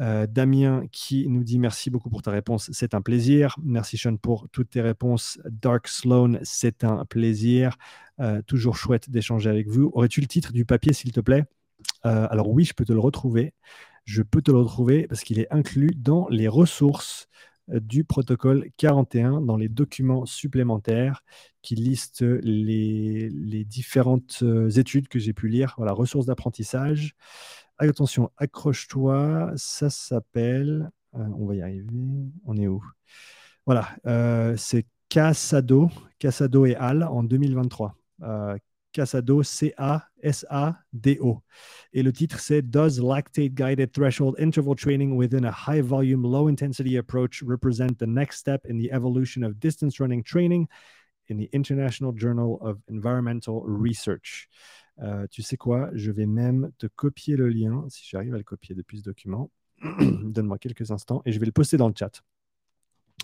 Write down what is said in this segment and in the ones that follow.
Damien qui nous dit merci beaucoup pour ta réponse, c'est un plaisir. Merci Sean pour toutes tes réponses. Dark Sloan, c'est un plaisir. toujours chouette d'échanger avec vous. Aurais-tu le titre du papier, s'il te plaît? Alors oui, je peux te le retrouver. Je peux te le retrouver parce qu'il est inclus dans les ressources du protocole 41 dans les documents supplémentaires qui listent les, différentes euh, études que j'ai pu lire. Voilà, ressources d'apprentissage. Attention, accroche-toi, ça s'appelle, euh, on va y arriver, on est où? Voilà, euh, c'est Casado, Casado et Al en 2023. Casado, C-A-S-A-D-O. Et le titre, c'est Does Lactate Guided Threshold Interval Training within a High Volume, Low Intensity Approach represent the next step in the evolution of distance running training in the International Journal of Environmental Research? Euh, tu sais quoi Je vais même te copier le lien, si j'arrive à le copier depuis ce document. Donne-moi quelques instants et je vais le poster dans le chat.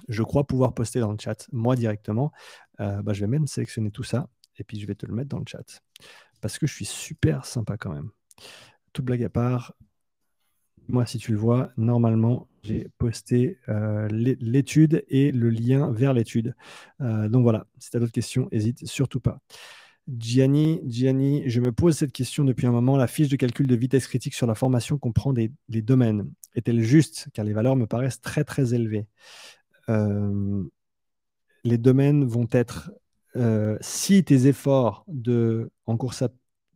Je crois pouvoir poster dans le chat, moi directement. Euh, bah, je vais même sélectionner tout ça et puis je vais te le mettre dans le chat. Parce que je suis super sympa quand même. Toute blague à part, moi, si tu le vois, normalement, j'ai posté euh, l'étude et le lien vers l'étude. Donc voilà, si tu as d'autres questions, n'hésite surtout pas. Gianni, Gianni, je me pose cette question depuis un moment. La fiche de calcul de vitesse critique sur la formation comprend des, domaines. Est-elle juste? Car les valeurs me paraissent très très élevées. Euh, les domaines vont être euh, si tes efforts de, en course à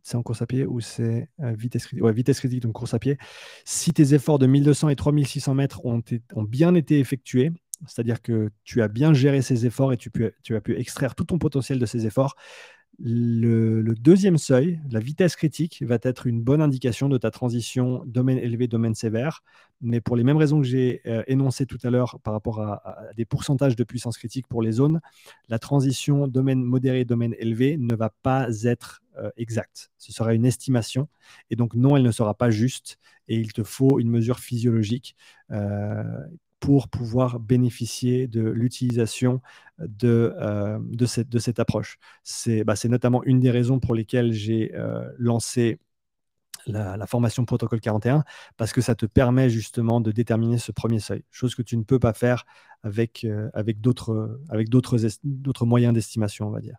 c'est en course à pied ou c'est euh, vitesse critique ouais, vitesse critique, donc course à pied. Si tes efforts de 1200 et 3600 mètres ont, ont bien été effectués, c'est-à-dire que tu as bien géré ces efforts et tu as pu extraire tout ton potentiel de ces efforts, le, deuxième seuil, la vitesse critique, va être une bonne indication de ta transition domaine élevé, domaine sévère. Mais pour les mêmes raisons que j'ai euh, énoncées tout à l'heure par rapport à, des pourcentages de puissance critique pour les zones, la transition domaine modéré, domaine élevé ne va pas être euh, exacte. Ce sera une estimation. Et donc, non, elle ne sera pas juste. Et il te faut une mesure physiologique euh, pour pouvoir bénéficier de l'utilisation de, euh, cette, de cette approche. C'est bah, notamment une des raisons pour lesquelles j'ai euh, lancé la, formation protocole 41, parce que ça te permet justement de déterminer ce premier seuil, chose que tu ne peux pas faire avec, euh, avec d'autres moyens d'estimation, on va dire.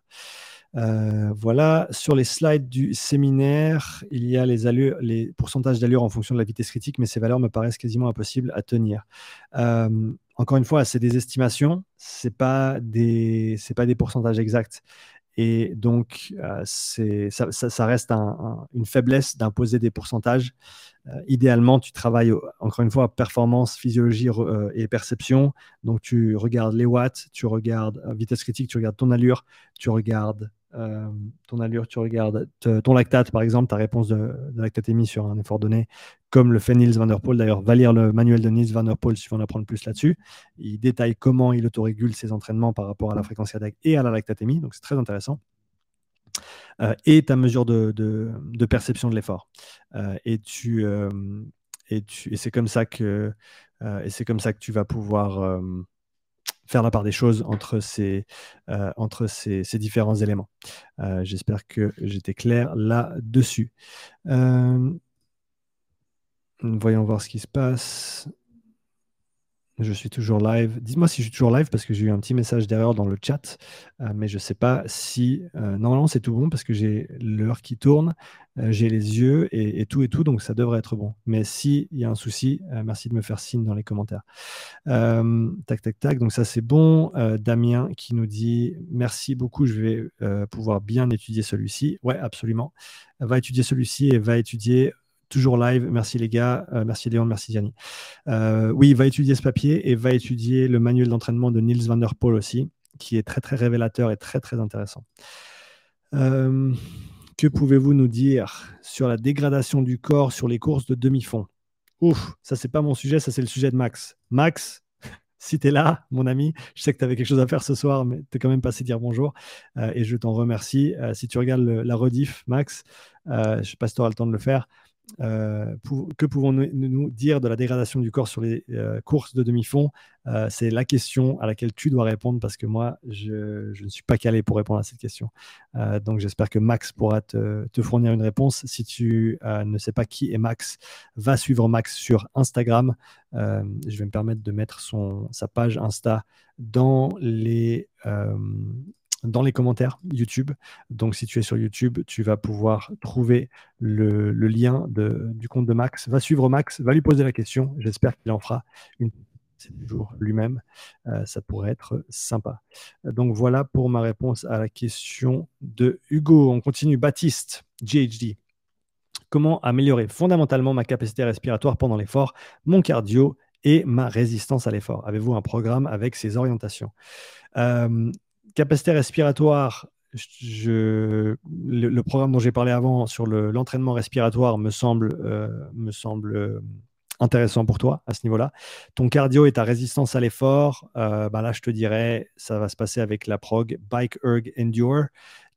Euh, voilà, sur les slides du séminaire, il y a les, allures, les pourcentages d'allure en fonction de la vitesse critique, mais ces valeurs me paraissent quasiment impossibles à tenir. Euh, encore une fois, c'est des estimations, ce n'est pas, des, pas des pourcentages exacts. Et donc, euh, ça, reste une faiblesse d'imposer des pourcentages. idéalement, tu travailles, encore une fois, performance, physiologie et perception. Donc, tu regardes les watts, tu regardes vitesse critique, tu regardes ton allure, tu regardes euh, ton allure, tu regardes ton lactate, par exemple, ta réponse de, lactatémie sur un effort donné, comme le fait Niels van der Poel. D'ailleurs, va lire le manuel de Niels van der Poel si veux en apprendre plus là-dessus. Il détaille comment il autorégule ses entraînements par rapport à la fréquence cardiaque et à la lactatémie, donc c'est très intéressant. Euh, et ta mesure de, de, perception de l'effort. Euh, et tu, et, tu, et c'est comme et c'est comme ça que tu vas pouvoir faire la part des choses entre ces, euh, entre ces, différents éléments. Euh, j'espère que j'étais clair là-dessus. Euh, voyons voir ce qui se passe. Je suis toujours live. Dis-moi si je suis toujours live parce que j'ai eu un petit message d'erreur dans le chat, euh, mais je ne sais pas si. Euh, normalement, c'est tout bon parce que j'ai l'heure qui tourne, euh, j'ai les yeux et, tout et tout, donc ça devrait être bon. Mais s'il y a un souci, merci de me faire signe dans les commentaires. tac, tac, tac. Donc ça, c'est bon. Damien qui nous dit merci beaucoup, je vais pouvoir bien étudier celui-ci. Ouais, absolument. Va étudier celui-ci et va étudier toujours live. Merci les gars, euh, merci Léon, merci Gianni. Euh, oui, va étudier ce papier et va étudier le manuel d'entraînement de Niels van der Poel aussi, qui est très très révélateur et très très intéressant. Euh, que pouvez-vous nous dire sur la dégradation du corps sur les courses de demi-fond? Ouf, ça c'est pas mon sujet, ça c'est le sujet de Max. Max, si tu es là, mon ami, je sais que tu avais quelque chose à faire ce soir, mais tu es quand même passé dire bonjour et je t'en remercie. si tu regardes la rediff, Max, je ne sais pas si tu auras le temps de le faire, euh, que pouvons-nous dire de la dégradation du corps sur les euh, courses de demi-fond? Euh, C'est la question à laquelle tu dois répondre parce que moi, je, ne suis pas calé pour répondre à cette question. donc j'espère que Max pourra te, fournir une réponse. Si tu ne sais pas qui est Max, va suivre Max sur Instagram. je vais me permettre de mettre son, sa page Insta dans les dans les commentaires YouTube. Donc, si tu es sur YouTube, tu vas pouvoir trouver le, lien du compte de Max. Va suivre Max, va lui poser la question. J'espère qu'il en fera une c'est toujours lui-même. Euh, ça pourrait être sympa. Donc voilà pour ma réponse à la question de Hugo. On continue. Baptiste, GHD. Comment améliorer fondamentalement ma capacité respiratoire pendant l'effort, mon cardio et ma résistance à l'effort? Avez-vous un programme avec ces orientations? Euh, capacité respiratoire, le, programme dont j'ai parlé avant sur l'entraînement respiratoire me semble, euh, euh, intéressant pour toi à ce niveau-là. Ton cardio et ta résistance à l'effort, euh, bah là, je te dirais, ça va se passer avec la prog Bike Erg Endure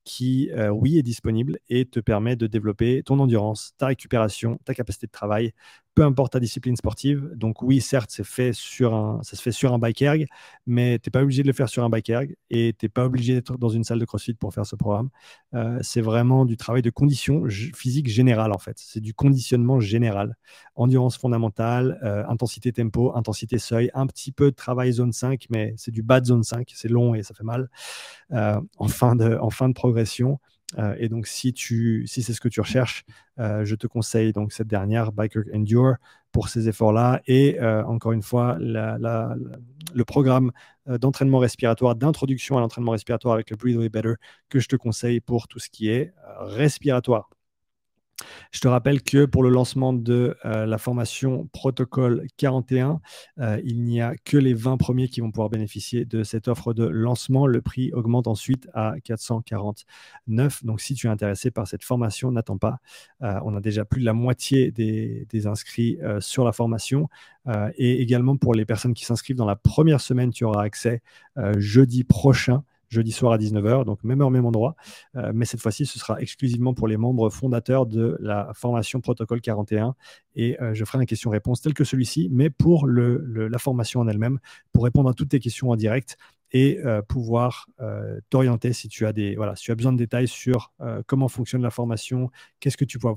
qui, oui, est disponible et te permet de développer ton endurance, ta récupération, ta capacité de travail, peu importe ta discipline sportive. Donc oui, certes, c'est fait sur un, ça se fait sur un bike erg, mais tu n'es pas obligé de le faire sur un bike erg et tu n'es pas obligé d'être dans une salle de CrossFit pour faire ce programme. Euh, c'est vraiment du travail de condition physique générale en fait. C'est du conditionnement général. Endurance fondamentale, euh, intensité tempo, intensité seuil, un petit peu de travail zone 5, mais c'est du bas de zone 5, c'est long et ça fait mal euh, en, fin de, en fin de progression. Euh, et donc, si, si c'est ce que tu recherches, euh, je te conseille donc cette dernière, Biker Endure, pour ces efforts-là. Et euh, encore une fois, le programme d'entraînement respiratoire, d'introduction à l'entraînement respiratoire avec le Breathe Better, que je te conseille pour tout ce qui est respiratoire. Je te rappelle que pour le lancement de euh, la formation Protocole 41, euh, il n'y a que les 20 premiers qui vont pouvoir bénéficier de cette offre de lancement. Le prix augmente ensuite à 449. Donc si tu es intéressé par cette formation, n'attends pas. Euh, on a déjà plus de la moitié des, des inscrits sur la formation. et également pour les personnes qui s'inscrivent dans la première semaine, tu auras accès jeudi prochain jeudi soir à 19h, donc même heure, même endroit. Euh, mais cette fois-ci, ce sera exclusivement pour les membres fondateurs de la formation Protocole 41. Et euh, je ferai un question-réponse tel que celui-ci, mais pour la formation en elle-même, pour répondre à toutes tes questions en direct et euh, pouvoir t'orienter si tu as des voilà si tu as besoin de détails sur comment fonctionne la formation, qu'est-ce que tu, vas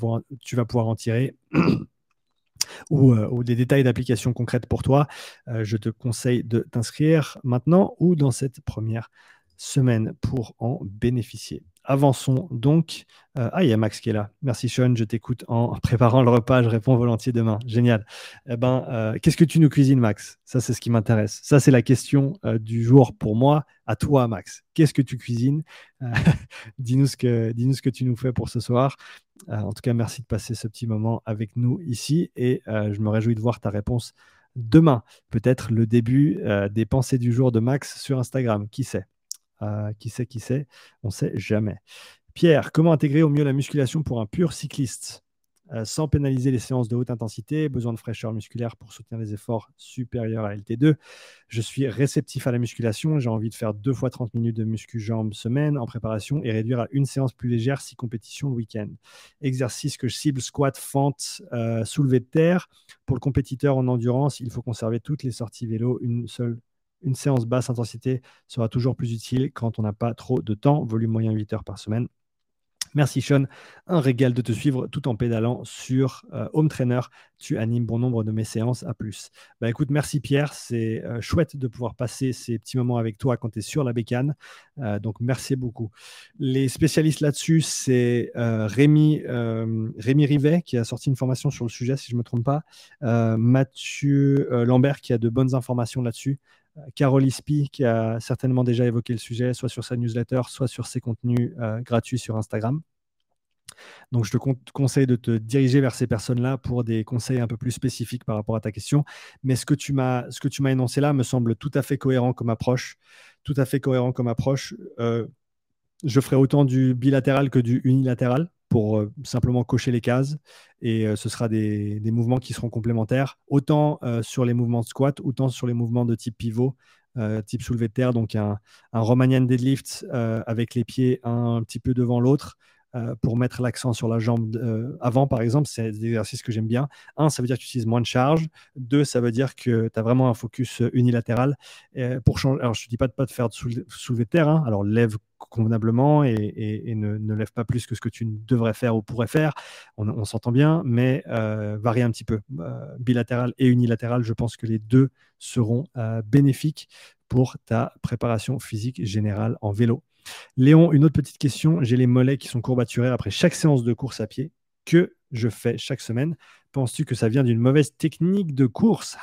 pouvoir en tirer. Ou, des détails d'application concrète pour toi, je te conseille de t'inscrire maintenant ou dans cette première semaine pour en bénéficier. Avançons donc. Euh, ah, il y a Max qui est là. Merci Sean, je t'écoute en préparant le repas, je réponds volontiers demain. Génial. Eh ben, euh, qu'est-ce que tu nous cuisines, Max? Ça, c'est ce qui m'intéresse. Ça, c'est la question euh, du jour pour moi. À toi, Max. Qu'est-ce que tu cuisines? Dis-nous ce, ce que tu nous fais pour ce soir. en tout cas, merci de passer ce petit moment avec nous ici et je me réjouis de voir ta réponse demain. Peut-être le début des pensées du jour de Max sur Instagram. Qui sait? Qui sait, qui sait On ne sait jamais. Pierre, comment intégrer au mieux la musculation pour un pur cycliste? Euh, sans pénaliser les séances de haute intensité, besoin de fraîcheur musculaire pour soutenir les efforts supérieurs à LT2. Je suis réceptif à la musculation, j'ai envie de faire deux fois 30 minutes de muscu jambes semaine en préparation et réduire à une séance plus légère si compétition le week-end. Exercice que je cible squat, fente, euh, soulevé de terre. Pour le compétiteur en endurance, il faut conserver toutes les sorties vélo, une seule une séance basse intensité sera toujours plus utile quand on n'a pas trop de temps, volume moyen 8 heures par semaine. Merci Sean, un régal de te suivre tout en pédalant sur euh, Home Trainer. Tu animes bon nombre de mes séances à plus. Bah écoute, merci Pierre, c'est euh, chouette de pouvoir passer ces petits moments avec toi quand tu es sur la bécane. Euh, donc merci beaucoup. Les spécialistes là-dessus, c'est Rémi, Rémi Rivet qui a sorti une formation sur le sujet, si je ne me trompe pas. Mathieu Lambert qui a de bonnes informations là-dessus. Carole Ispi, qui a certainement déjà évoqué le sujet, soit sur sa newsletter, soit sur ses contenus euh, gratuits sur Instagram. Donc, je te conseille de te diriger vers ces personnes-là pour des conseils un peu plus spécifiques par rapport à ta question. Mais ce que tu m'as, énoncé là me semble tout à fait cohérent comme approche. Tout à fait cohérent comme approche. Euh, je ferai autant du bilatéral que du unilatéral pour euh, simplement cocher les cases et euh, ce sera des, mouvements qui seront complémentaires, autant euh, sur les mouvements de squat, autant sur les mouvements de type pivot, type soulevé de terre, donc un, un Romanian deadlift avec les pieds un, petit peu devant l'autre, euh, pour mettre l'accent sur la jambe euh, avant, par exemple. C'est des exercices que j'aime bien. Un, ça veut dire que tu utilises moins de charge. Deux, ça veut dire que tu as vraiment un focus unilatéral. pour changer, alors, je ne te dis pas de pas te faire soulever de terre. Hein. Alors, lève convenablement et, ne, lève pas plus que ce que tu devrais faire ou pourrais faire. On, s'entend bien, mais varie un petit peu. bilatéral et unilatéral, je pense que les deux seront bénéfiques pour ta préparation physique générale en vélo. Léon, une autre petite question. J'ai les mollets qui sont courbaturés après chaque séance de course à pied que je fais chaque semaine? Penses-tu que ça vient d'une mauvaise technique de course?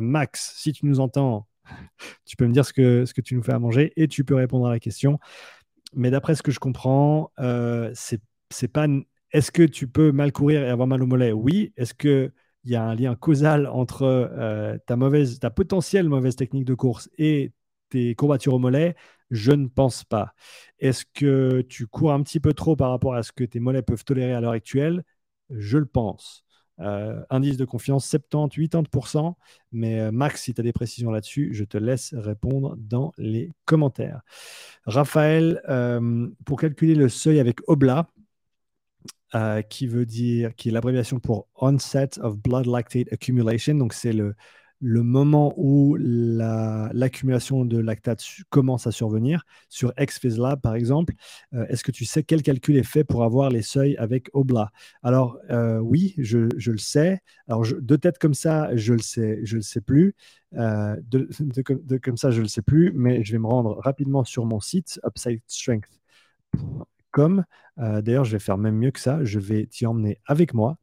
Max, si tu nous entends, tu peux me dire ce que, ce que tu nous fais à manger et tu peux répondre à la question. Mais d'après ce que je comprends, euh, c'est pas. Est-ce que tu peux mal courir et avoir mal au mollet? Oui. Est-ce que il y a un lien causal entre euh, ta, mauvaise, ta potentielle mauvaise technique de course et tes courbatures au mollet? Je ne pense pas. Est-ce que tu cours un petit peu trop par rapport à ce que tes mollets peuvent tolérer à l'heure actuelle? Je le pense. Euh, indice de confiance 70-80%. Mais euh, Max, si tu as des précisions là-dessus, je te laisse répondre dans les commentaires. Raphaël, pour calculer le seuil avec Obla, euh, qui veut dire, qui est l'abréviation pour Onset of Blood Lactate Accumulation. Donc, c'est le, le moment où l'accumulation de lactate commence à survenir. Sur XPhysLab, par exemple, euh, est-ce que tu sais quel calcul est fait pour avoir les seuils avec Obla? Alors, euh, oui, je, le sais. Alors, de tête comme ça, je le sais, je le sais plus. de, de, comme ça, je le sais plus, mais je vais me rendre rapidement sur mon site, Upside Strength comme. Euh, d'ailleurs, je vais faire même mieux que ça. Je vais t'y emmener avec moi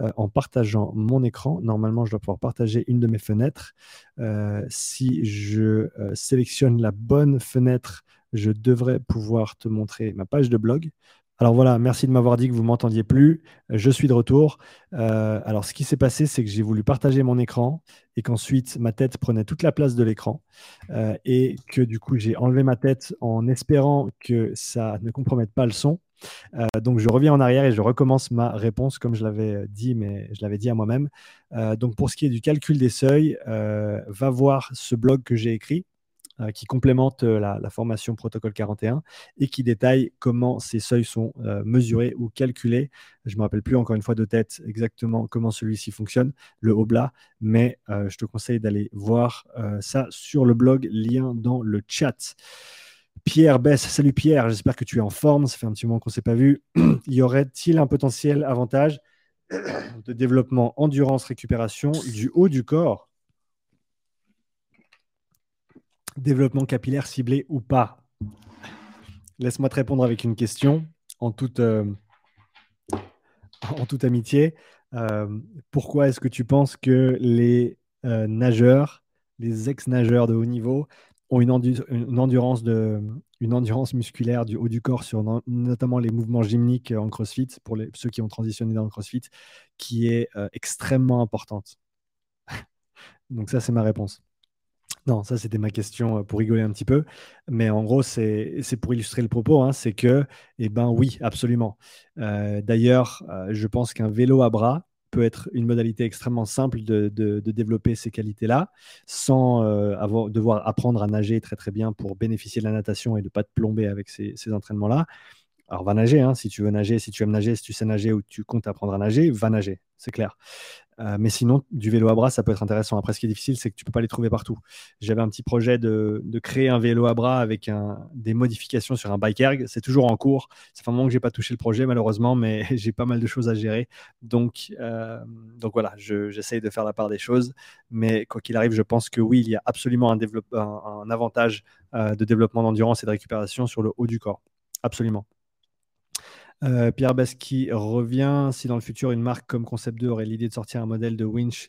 euh, en partageant mon écran. Normalement, je dois pouvoir partager une de mes fenêtres. Euh, si je sélectionne la bonne fenêtre, je devrais pouvoir te montrer ma page de blog. Alors voilà, merci de m'avoir dit que vous m'entendiez plus. Je suis de retour. Euh, alors ce qui s'est passé, c'est que j'ai voulu partager mon écran et qu'ensuite ma tête prenait toute la place de l'écran euh, et que du coup j'ai enlevé ma tête en espérant que ça ne compromette pas le son. Euh, donc je reviens en arrière et je recommence ma réponse comme je l'avais dit, mais je l'avais dit à moi-même. donc pour ce qui est du calcul des seuils, va voir ce blog que j'ai écrit euh, qui complémente euh, la, formation protocole 41 et qui détaille comment ces seuils sont euh, mesurés ou calculés. Je ne me rappelle plus encore une fois de tête exactement comment celui-ci fonctionne, le Obla, mais je te conseille d'aller voir ça sur le blog, lien dans le chat. Pierre Bess, salut Pierre, j'espère que tu es en forme, ça fait un petit moment qu'on ne s'est pas vu. y aurait-il un potentiel avantage de développement endurance récupération du haut du corps? Développement capillaire ciblé ou pas? Laisse-moi te répondre avec une question en toute, euh, amitié. Euh, pourquoi est-ce que tu penses que les euh, nageurs, les ex-nageurs de haut niveau, ont une, endurance musculaire du haut du corps sur notamment les mouvements gymniques en CrossFit, pour ceux qui ont transitionné dans le CrossFit, qui est extrêmement importante Donc ça, c'est ma réponse. Non, ça c'était ma question euh, pour rigoler un petit peu. Mais en gros, c'est pour illustrer le propos. Hein, c'est que, eh ben oui, absolument. Euh, d'ailleurs, euh, je pense qu'un vélo à bras peut être une modalité extrêmement simple de, développer ces qualités-là, sans avoir, devoir apprendre à nager très très bien pour bénéficier de la natation et de ne pas te plomber avec ces, entraînements-là. Alors va nager, hein, si tu veux nager, si tu aimes nager, si tu sais nager ou tu comptes apprendre à nager, va nager, c'est clair. Euh, mais sinon, du vélo à bras, ça peut être intéressant. Après, ce qui est difficile, c'est que tu ne peux pas les trouver partout. J'avais un petit projet de, créer un vélo à bras avec des modifications sur un bike erg. C'est toujours en cours. Ça fait un moment que je n'ai pas touché le projet, malheureusement, mais j'ai pas mal de choses à gérer. Donc, euh, donc voilà, j'essaye de faire la part des choses. Mais quoi qu'il arrive, je pense que oui, il y a absolument un, avantage euh, de développement d'endurance et de récupération sur le haut du corps. Absolument. Euh, Pierre Basqui revient. Si dans le futur, une marque comme Concept 2 aurait l'idée de sortir un modèle de winch,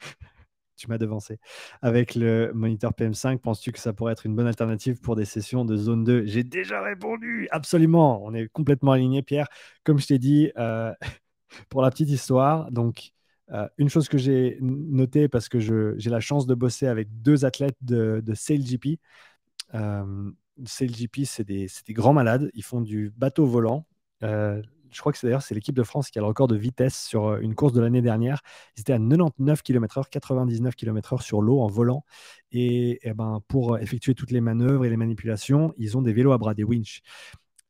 tu m'as devancé, avec le moniteur PM5, penses-tu que ça pourrait être une bonne alternative pour des sessions de zone 2 J'ai déjà répondu, absolument. On est complètement aligné, Pierre. Comme je t'ai dit, euh, pour la petite histoire, donc. Euh, une chose que j'ai notée parce que j'ai la chance de bosser avec deux athlètes de, de. SailGP, c'est des, grands malades. Ils font du bateau volant euh, je crois que c'est d'ailleurs l'équipe de France qui a le record de vitesse sur euh, une course de l'année dernière. Ils étaient à 99 km/h, 99 km/h sur l'eau en volant. Et, eh ben, pour effectuer toutes les manœuvres et les manipulations, ils ont des vélos à bras, des winch.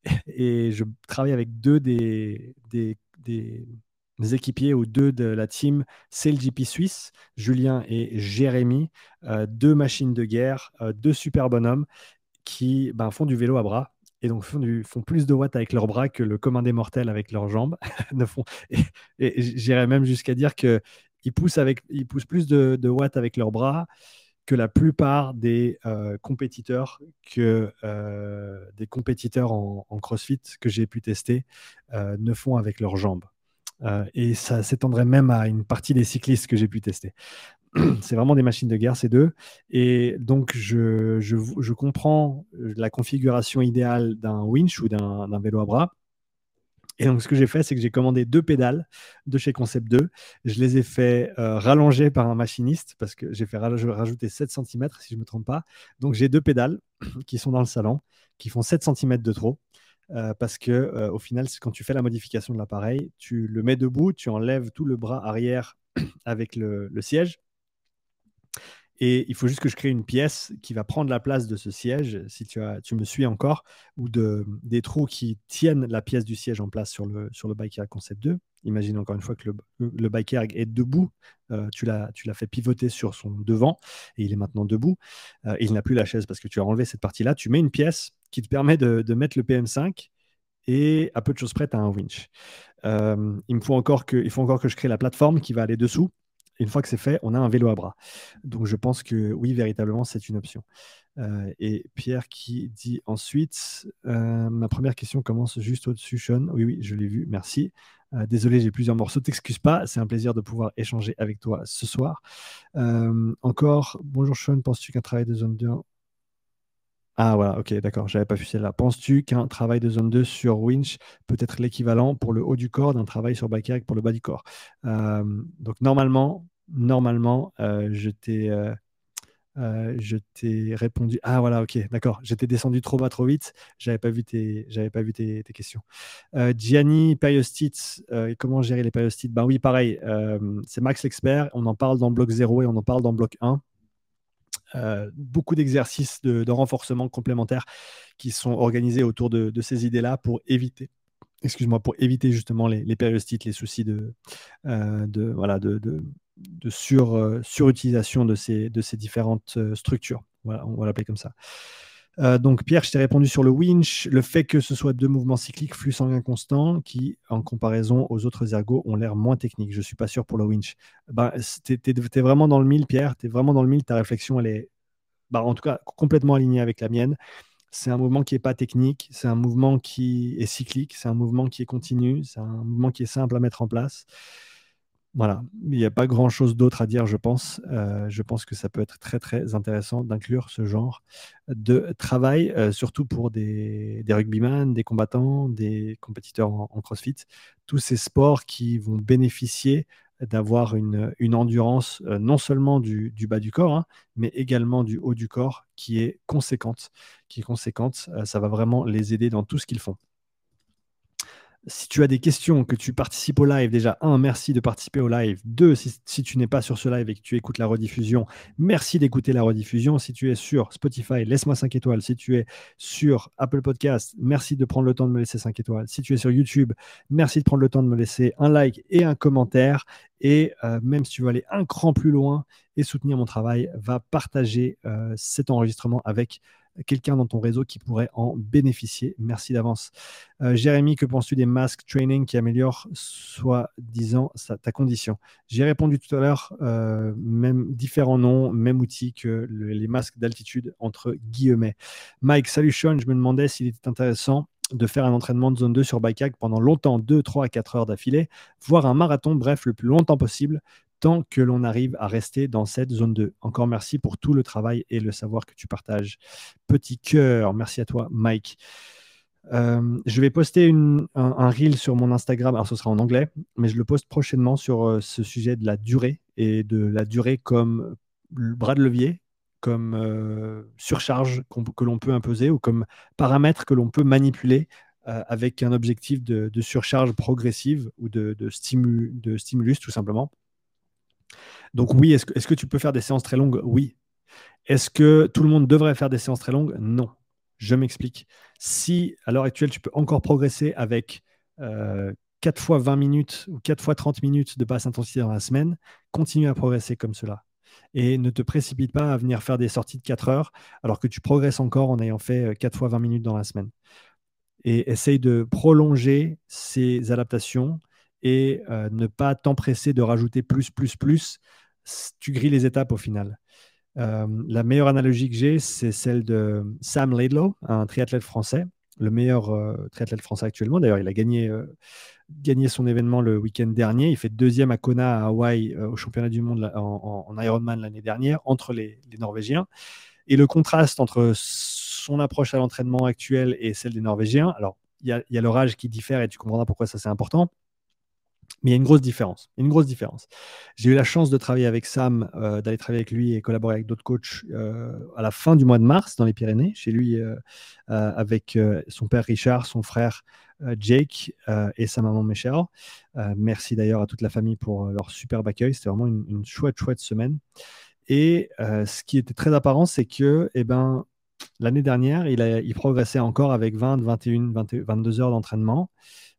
et je travaille avec deux des, des, équipiers ou deux de la team CLGP Suisse, Julien et Jérémy, euh, deux machines de guerre, euh, deux super bonhommes qui ben, font du vélo à bras et donc font, plus de watts avec leurs bras que le commun des mortels avec leurs jambes. et, j'irais même jusqu'à dire qu'ils poussent, poussent plus de, de watts avec leurs bras que la plupart des euh, compétiteurs que euh, des compétiteurs en, CrossFit que j'ai pu tester euh, ne font avec leurs jambes. et ça s'étendrait même à une partie des cyclistes que j'ai pu tester. C'est vraiment des machines de guerre, ces deux. Et donc, je, comprends la configuration idéale d'un winch ou d'un vélo à bras. Et donc, ce que j'ai fait, c'est que j'ai commandé deux pédales de chez Concept 2. Je les ai fait euh, rallonger par un machiniste parce que j'ai fait rajouter 7 cm, si je ne me trompe pas. Donc, j'ai deux pédales qui sont dans le salon, qui font 7 cm de trop. Euh, parce que euh, au final, quand tu fais la modification de l'appareil, tu le mets debout, tu enlèves tout le bras arrière avec le siège et il faut juste que je crée une pièce qui va prendre la place de ce siège, si tu, as, tu me suis encore, ou de, des trous qui tiennent la pièce du siège en place sur le, sur le Bike Concept 2. Imagine encore une fois que le, le est debout, euh, tu l'as fait pivoter sur son devant, et il est maintenant debout. Euh, il n'a plus la chaise parce que tu as enlevé cette partie-là. Tu mets une pièce qui te permet de, de mettre le PM5 et à peu de choses près, tu as un winch. Euh, il, me faut encore que, il faut encore que je crée la plateforme qui va aller dessous une fois que c'est fait, on a un vélo à bras. Donc je pense que oui, véritablement, c'est une option. Euh, et Pierre qui dit ensuite, euh, ma première question commence juste au-dessus, Sean. Oui, oui, je l'ai vu, merci. Euh, désolé, j'ai plusieurs morceaux, t'excuse pas, c'est un plaisir de pouvoir échanger avec toi ce soir. encore, bonjour Sean, penses-tu qu'un travail de zone 2 ah voilà, ok, d'accord, j'avais pas vu celle-là. Penses-tu qu'un travail de zone 2 sur winch peut être l'équivalent pour le haut du corps d'un travail sur bike pour le bas du corps? Donc normalement, normalement, euh, je t'ai euh, euh, je répondu. Ah voilà, ok, d'accord. J'étais descendu trop bas, trop vite. J'avais pas vu tes, j'avais pas vu tes, questions. Gianni, périostites, comment gérer les périostites? Ben oui, pareil. c'est Max l'expert. On en parle dans bloc 0 et on en parle dans bloc 1. beaucoup d'exercices de, renforcement complémentaires qui sont organisés autour de, ces idées-là pour éviter, excuse-moi, pour éviter justement les, les périostites, les soucis de, de voilà, de, de sur, euh, surutilisation de ces, de ces différentes euh, structures. Voilà, on va l'appeler comme ça. Euh, donc Pierre, je t'ai répondu sur le winch, le fait que ce soit deux mouvements cycliques, flux sanguin constant, qui en comparaison aux autres ergos ont l'air moins techniques. Je ne suis pas sûr pour le winch. Ben, tu es, vraiment dans le mille, Pierre, tu es vraiment dans le mille, ta réflexion, elle est bah, en tout cas complètement alignée avec la mienne. C'est un mouvement qui n'est pas technique, c'est un mouvement qui est cyclique, c'est un mouvement qui est continu, c'est un mouvement qui est simple à mettre en place. Voilà, il n'y a pas grand-chose d'autre à dire, je pense. Euh, je pense que ça peut être très très intéressant d'inclure ce genre de travail, euh, surtout pour des, des des combattants, des compétiteurs en, CrossFit, tous ces sports qui vont bénéficier d'avoir une, endurance euh, non seulement du, bas du corps, hein, mais également du haut du corps qui est conséquente. Qui est conséquente, ça va vraiment les aider dans tout ce qu'ils font. Si tu as des questions, que tu participes au live, déjà, un, merci de participer au live. Deux, si, tu n'es pas sur ce live et que tu écoutes la rediffusion, merci d'écouter la rediffusion. Si tu es sur Spotify, laisse-moi 5 étoiles. Si tu es sur Apple Podcast, merci de prendre le temps de me laisser 5 étoiles. Si tu es sur YouTube, merci de prendre le temps de me laisser un like et un commentaire. Et euh, même si tu veux aller un cran plus loin et soutenir mon travail, va partager euh, cet enregistrement avec quelqu'un dans ton réseau qui pourrait en bénéficier. Merci d'avance. Euh, Jérémy, que penses-tu des masques training qui améliorent soi-disant ta condition? J'ai répondu tout à l'heure, euh, même différents noms, même outil que les masques d'altitude entre guillemets. Mike, salut Sean, je me demandais s'il était intéressant de faire un entraînement de zone 2 sur bike pendant longtemps, 2, 3 à 4 heures d'affilée, voire un marathon, bref, le plus longtemps possible, tant que l'on arrive à rester dans cette zone 2. Encore merci pour tout le travail et le savoir que tu partages. Petit cœur, merci à toi, Mike. Euh, je vais poster un, reel sur mon Instagram, alors ce sera en anglais, mais je le poste prochainement sur euh, ce sujet de la durée et de la durée comme bras de levier, comme euh, surcharge que l'on peut imposer ou comme paramètre que l'on peut manipuler avec un objectif de, surcharge progressive ou de, de stimulus tout simplement. Donc oui, est-ce que, tu peux faire des séances très longues? Oui. Est-ce que tout le monde devrait faire des séances très longues? Non. Je m'explique. Si à l'heure actuelle, tu peux encore progresser avec 4 fois 20 minutes ou 4 fois 30 minutes de basse intensité dans la semaine, continue à progresser comme cela. Et ne te précipite pas à venir faire des sorties de 4 heures alors que tu progresses encore en ayant fait 4 fois 20 minutes dans la semaine. Et essaye de prolonger ces adaptations et euh, ne pas t'empresser de rajouter plus, plus, plus. Tu grilles les étapes au final. Euh, la meilleure analogie que j'ai, c'est celle de Sam Laidlow, un triathlète français, le meilleur euh, triathlète français actuellement. D'ailleurs, il a gagné, gagné son événement le week-end dernier. Il fait deuxième à Kona, à Hawaï, au championnat du monde en, Ironman l'année dernière, entre les, Norvégiens. Et le contraste entre son approche à l'entraînement actuel et celle des Norvégiens, alors il y a, y a l'orage qui diffère et tu comprendras pourquoi ça c'est important. Mais il y a une grosse différence. Une grosse différence. J'ai eu la chance de travailler avec Sam, euh, d'aller travailler avec lui et collaborer avec d'autres coachs euh, à la fin du mois de mars dans les Pyrénées, chez lui, euh, avec son père Richard, son frère Jake et sa maman Michelle. merci d'ailleurs à toute la famille pour leur superbe accueil. C'était vraiment une, chouette, chouette semaine. Et ce qui était très apparent, c'est que eh ben, l'année dernière, il progressait encore avec 20, 21, 22 heures d'entraînement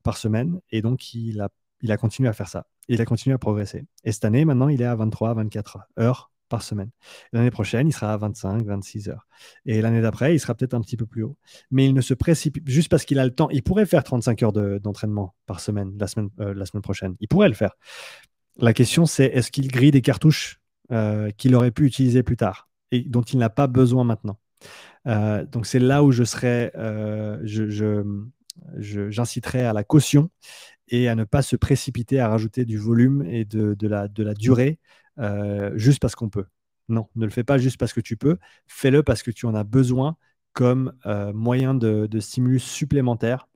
par semaine. Et donc, il a il a continué à faire ça. Il a continué à progresser. Et cette année, maintenant, il est à 23, 24 heures par semaine. L'année prochaine, il sera à 25, 26 heures. Et l'année d'après, il sera peut-être un petit peu plus haut. Mais il ne se précipite juste parce qu'il a le temps. Il pourrait faire 35 heures d'entraînement par semaine la, semaine euh, la semaine prochaine. Il pourrait le faire. La question, c'est est-ce qu'il grille des cartouches euh, qu'il aurait pu utiliser plus tard et dont il n'a pas besoin maintenant? Euh, Donc c'est là où je serais, je, j'inciterai à la caution et à ne pas se précipiter à rajouter du volume et de, la, de la, durée euh, juste parce qu'on peut. Non, ne le fais pas juste parce que tu peux, fais-le parce que tu en as besoin comme euh, moyen de, stimulus supplémentaire.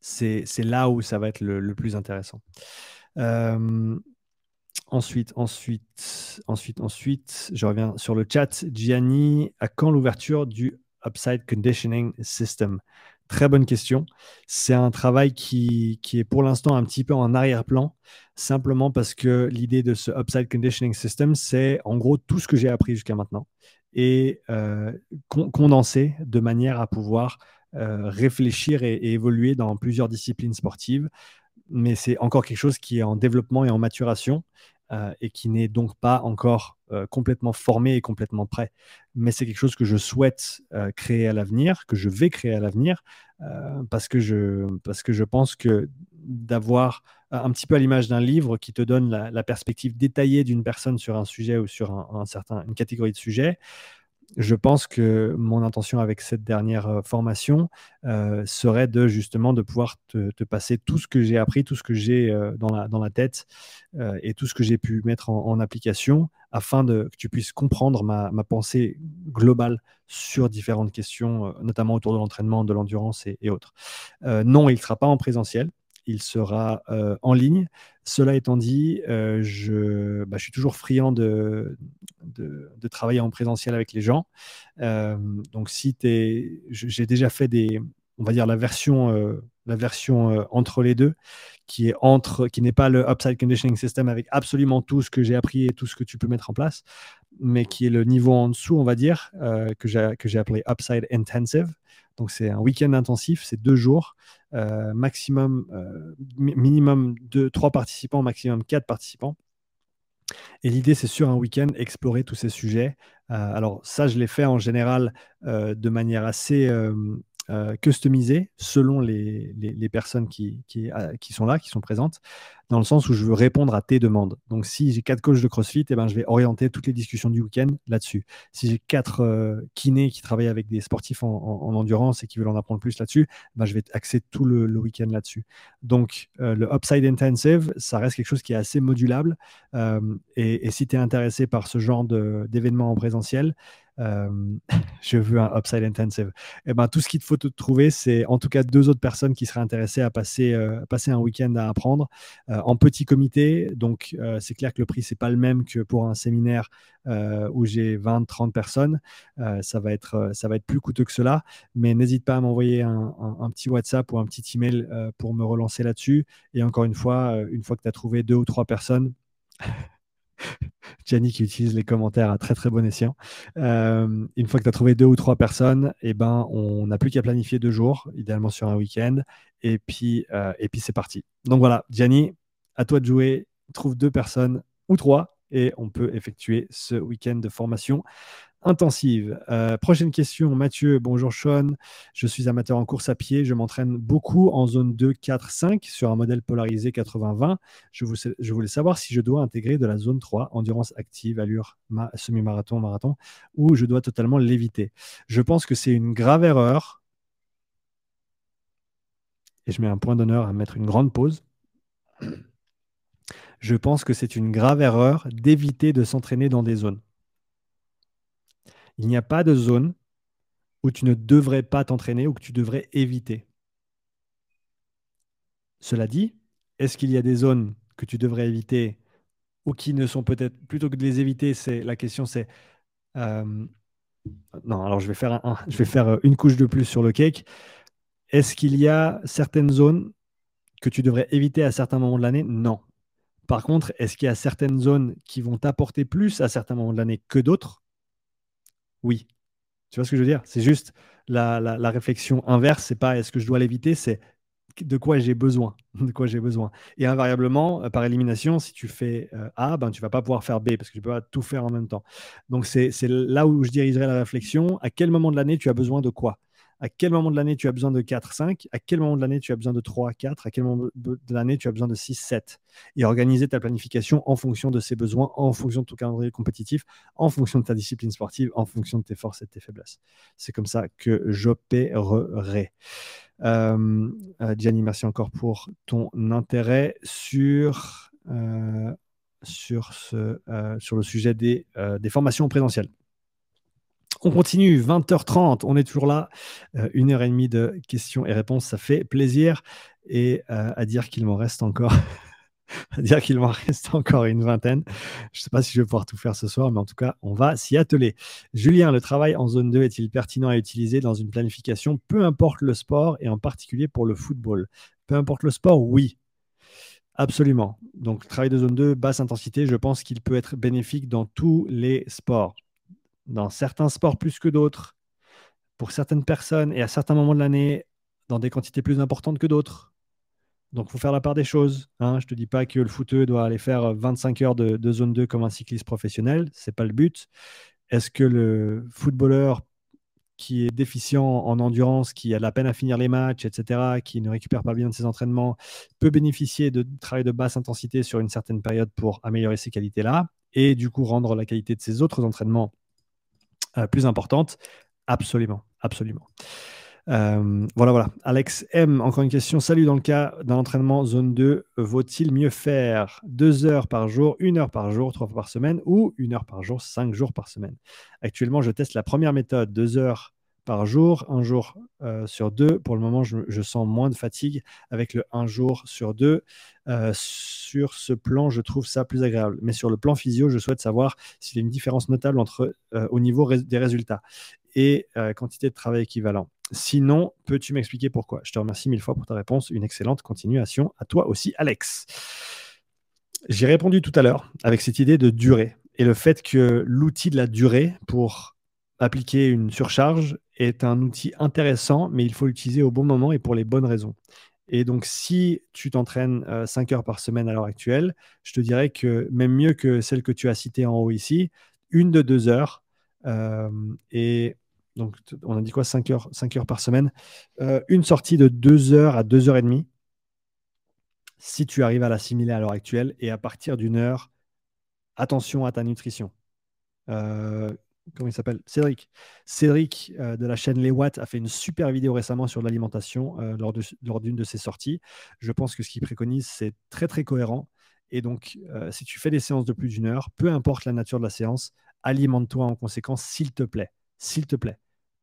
C'est là où ça va être le, plus intéressant. Euh, ensuite, ensuite, ensuite, ensuite, je reviens sur le chat. Gianni, à quand l'ouverture du Upside Conditioning System? Très bonne question. C'est un travail qui, est pour l'instant un petit peu en arrière-plan, simplement parce que l'idée de ce Upside Conditioning System, c'est en gros tout ce que j'ai appris jusqu'à maintenant et euh, condensé de manière à pouvoir euh, réfléchir et, évoluer dans plusieurs disciplines sportives. Mais c'est encore quelque chose qui est en développement et en maturation. Euh, et qui n'est donc pas encore euh, complètement formé et complètement prêt. Mais c'est quelque chose que je souhaite euh, créer à l'avenir, que je vais créer à l'avenir, parce, que je, parce que je pense que d'avoir un petit peu à l'image d'un livre qui te donne la, perspective détaillée d'une personne sur un sujet ou sur un certain, une catégorie de sujets, je pense que mon intention avec cette dernière euh, formation euh, serait de justement de pouvoir te, passer tout ce que j'ai appris, tout ce que j'ai euh, dans, la, tête et tout ce que j'ai pu mettre en, application afin que tu puisses comprendre ma, pensée globale sur différentes questions, notamment autour de l'entraînement, de l'endurance et, autres. non, il ne sera pas en présentiel il sera euh, en ligne. Cela étant dit, euh, je, bah, je, suis toujours friand de, de, travailler en présentiel avec les gens. Euh, donc, si j'ai déjà fait des, on va dire la version, la version entre les deux, qui est entre, qui n'est pas le upside conditioning system avec absolument tout ce que j'ai appris et tout ce que tu peux mettre en place, mais qui est le niveau en dessous, on va dire, que j'ai appelé upside intensive. Donc, c'est un week-end intensif, c'est deux jours, euh, maximum, euh, minimum trois participants, maximum quatre participants. Et l'idée, c'est sur un week-end, explorer tous ces sujets. Euh, alors, ça, je l'ai fait en général de manière assez euh, customisé selon les, les, personnes qui, euh, qui, sont là, qui sont présentes, dans le sens où je veux répondre à tes demandes. Donc, si j'ai quatre coachs de CrossFit, eh ben, je vais orienter toutes les discussions du week-end là-dessus. Si j'ai quatre euh, kinés qui travaillent avec des sportifs en, endurance et qui veulent en apprendre plus là-dessus, ben, je vais axer tout le, le week-end là-dessus. Donc, le Upside Intensive, ça reste quelque chose qui est assez modulable. Et, et, si tu es intéressé par ce genre d'événements en présentiel, euh, je veux un upside intensive. Et eh ben, tout ce qu'il te faut te trouver, c'est en tout cas deux autres personnes qui seraient intéressées à passer, euh, passer un week-end à apprendre euh, en petit comité. Donc, c'est clair que le prix, c'est pas le même que pour un séminaire où j'ai 20, 30 personnes. ça, va être, ça va être plus coûteux que cela. Mais n'hésite pas à m'envoyer un, un, petit WhatsApp ou un petit email pour me relancer là-dessus. Et encore une fois, une fois que tu as trouvé deux ou trois personnes, Gianni qui utilise les commentaires à très très bon escient. Euh, une fois que tu as trouvé deux ou trois personnes, eh ben, on n'a plus qu'à planifier deux jours, idéalement sur un week-end, et puis, euh, et puis c'est parti. Donc voilà, Gianni, à toi de jouer, trouve deux personnes ou trois, et on peut effectuer ce week-end de formation intensive. Euh, prochaine question, Mathieu. Bonjour Sean. Je suis amateur en course à pied. Je m'entraîne beaucoup en zone 2, 4, 5 sur un modèle polarisé 80-20. Je, je, voulais savoir si je dois intégrer de la zone 3, endurance active, allure semi-marathon, marathon, ou je dois totalement l'éviter. Je pense que c'est une grave erreur. Et je mets un point d'honneur à mettre une grande pause. Je pense que c'est une grave erreur d'éviter de s'entraîner dans des zones. Il n'y a pas de zone où tu ne devrais pas t'entraîner ou que tu devrais éviter. Cela dit, est-ce qu'il y a des zones que tu devrais éviter ou qui ne sont peut-être plutôt que de les éviter, c'est la question c'est euh, non, alors je vais faire je vais faire euh, une couche de plus sur le cake. Est-ce qu'il y a certaines zones que tu devrais éviter à certains moments de l'année? Non. Par contre, est-ce qu'il y a certaines zones qui vont t'apporter plus à certains moments de l'année que d'autres? Oui. Tu vois ce que je veux dire? C'est juste la, réflexion inverse. C'est pas est-ce que je dois l'éviter, c'est de quoi j'ai besoin. De quoi j'ai besoin. Et invariablement, euh, par élimination, si tu fais euh, A, ben, tu vas pas pouvoir faire B parce que tu peux pas tout faire en même temps. Donc c'est là où je dirigerai la réflexion. À quel moment de l'année tu as besoin de quoi? À quel moment de l'année tu as besoin de 4, 5, à quel moment de l'année tu as besoin de 3, 4, à quel moment de l'année tu as besoin de 6, 7. Et organiser ta planification en fonction de ces besoins, en fonction de ton calendrier compétitif, en fonction de ta discipline sportive, en fonction de tes forces et tes faiblesses. C'est comme ça que j'opérerai. Euh, euh, Gianni, merci encore pour ton intérêt sur, euh, sur, ce, sur le sujet des, des formations présentielles. On continue, 20h30, on est toujours là. Euh, une heure et demie de questions et réponses, ça fait plaisir. Et euh, à dire qu'il m'en reste encore. à dire qu'il m'en reste encore une vingtaine. Je ne sais pas si je vais pouvoir tout faire ce soir, mais en tout cas, on va s'y atteler. Julien, le travail en zone 2 est-il pertinent à utiliser dans une planification, peu importe le sport et en particulier pour le football? Peu importe le sport, oui. Absolument. Donc, travail de zone 2, basse intensité, je pense qu'il peut être bénéfique dans tous les sports dans certains sports plus que d'autres, pour certaines personnes et à certains moments de l'année, dans des quantités plus importantes que d'autres. Donc, il faut faire la part des choses. Hein. Je ne te dis pas que le footeux doit aller faire 25 heures de, zone 2 comme un cycliste professionnel. Ce n'est pas le but. Est-ce que le footballeur qui est déficient en endurance, qui a la peine à finir les matchs, etc., qui ne récupère pas bien de ses entraînements, peut bénéficier de travail de basse intensité sur une certaine période pour améliorer ces qualités-là et du coup rendre la qualité de ses autres entraînements euh, plus importante Absolument, absolument. Euh, voilà, voilà. Alex M, encore une question. Salut, dans le cas d'un entraînement zone 2, vaut-il mieux faire deux heures par jour, une heure par jour, trois fois par semaine ou une heure par jour, cinq jours par semaine? Actuellement, je teste la première méthode, deux heures par jour, un jour euh, sur deux. Pour le moment, je, sens moins de fatigue avec le un jour sur deux. sur ce plan, je trouve ça plus agréable. Mais sur le plan physio, je souhaite savoir s'il y a une différence notable entre, au niveau des résultats et quantité de travail équivalent. Sinon, peux-tu m'expliquer pourquoi? Je te remercie mille fois pour ta réponse. Une excellente continuation à toi aussi, Alex. J'ai répondu tout à l'heure avec cette idée de durée et le fait que l'outil de la durée pour appliquer une surcharge est un outil intéressant, mais il faut l'utiliser au bon moment et pour les bonnes raisons. Et donc, si tu t'entraînes 5 heures par semaine à l'heure actuelle, je te dirais que même mieux que celle que tu as citée en haut ici, une de deux heures. et donc, on a dit quoi 5 heures, 5 heures par semaine. une sortie de 2 heures à 2 heures et demie. Si tu arrives à l'assimiler à l'heure actuelle et à partir d'une heure, attention à ta nutrition comment il s'appelle? Cédric. Cédric euh, de la chaîne Les Watts a fait une super vidéo récemment sur l'alimentation euh, lors, d'une de ses sorties. Je pense que ce qu'il préconise, c'est très très cohérent. Et donc, euh, si tu fais des séances de plus d'une heure, peu importe la nature de la séance, alimente-toi en conséquence, s'il te plaît. S'il te plaît.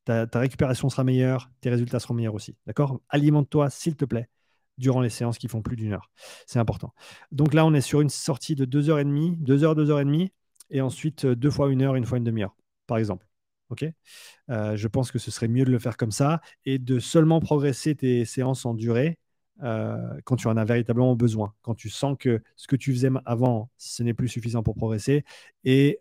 Ta, récupération sera meilleure, tes résultats seront meilleurs aussi. D'accord? Alimente-toi, s'il te plaît, durant les séances qui font plus d'une heure. C'est important. Donc là, on est sur une sortie de 2h30, 2 heures, 2 heures et demie, et ensuite deux fois une heure, une fois une demi-heure par exemple. Euh, je pense que ce serait mieux de le faire comme ça et de seulement progresser tes séances en durée quand tu en as véritablement besoin, quand tu sens que ce que tu faisais avant, ce n'est plus suffisant pour progresser et,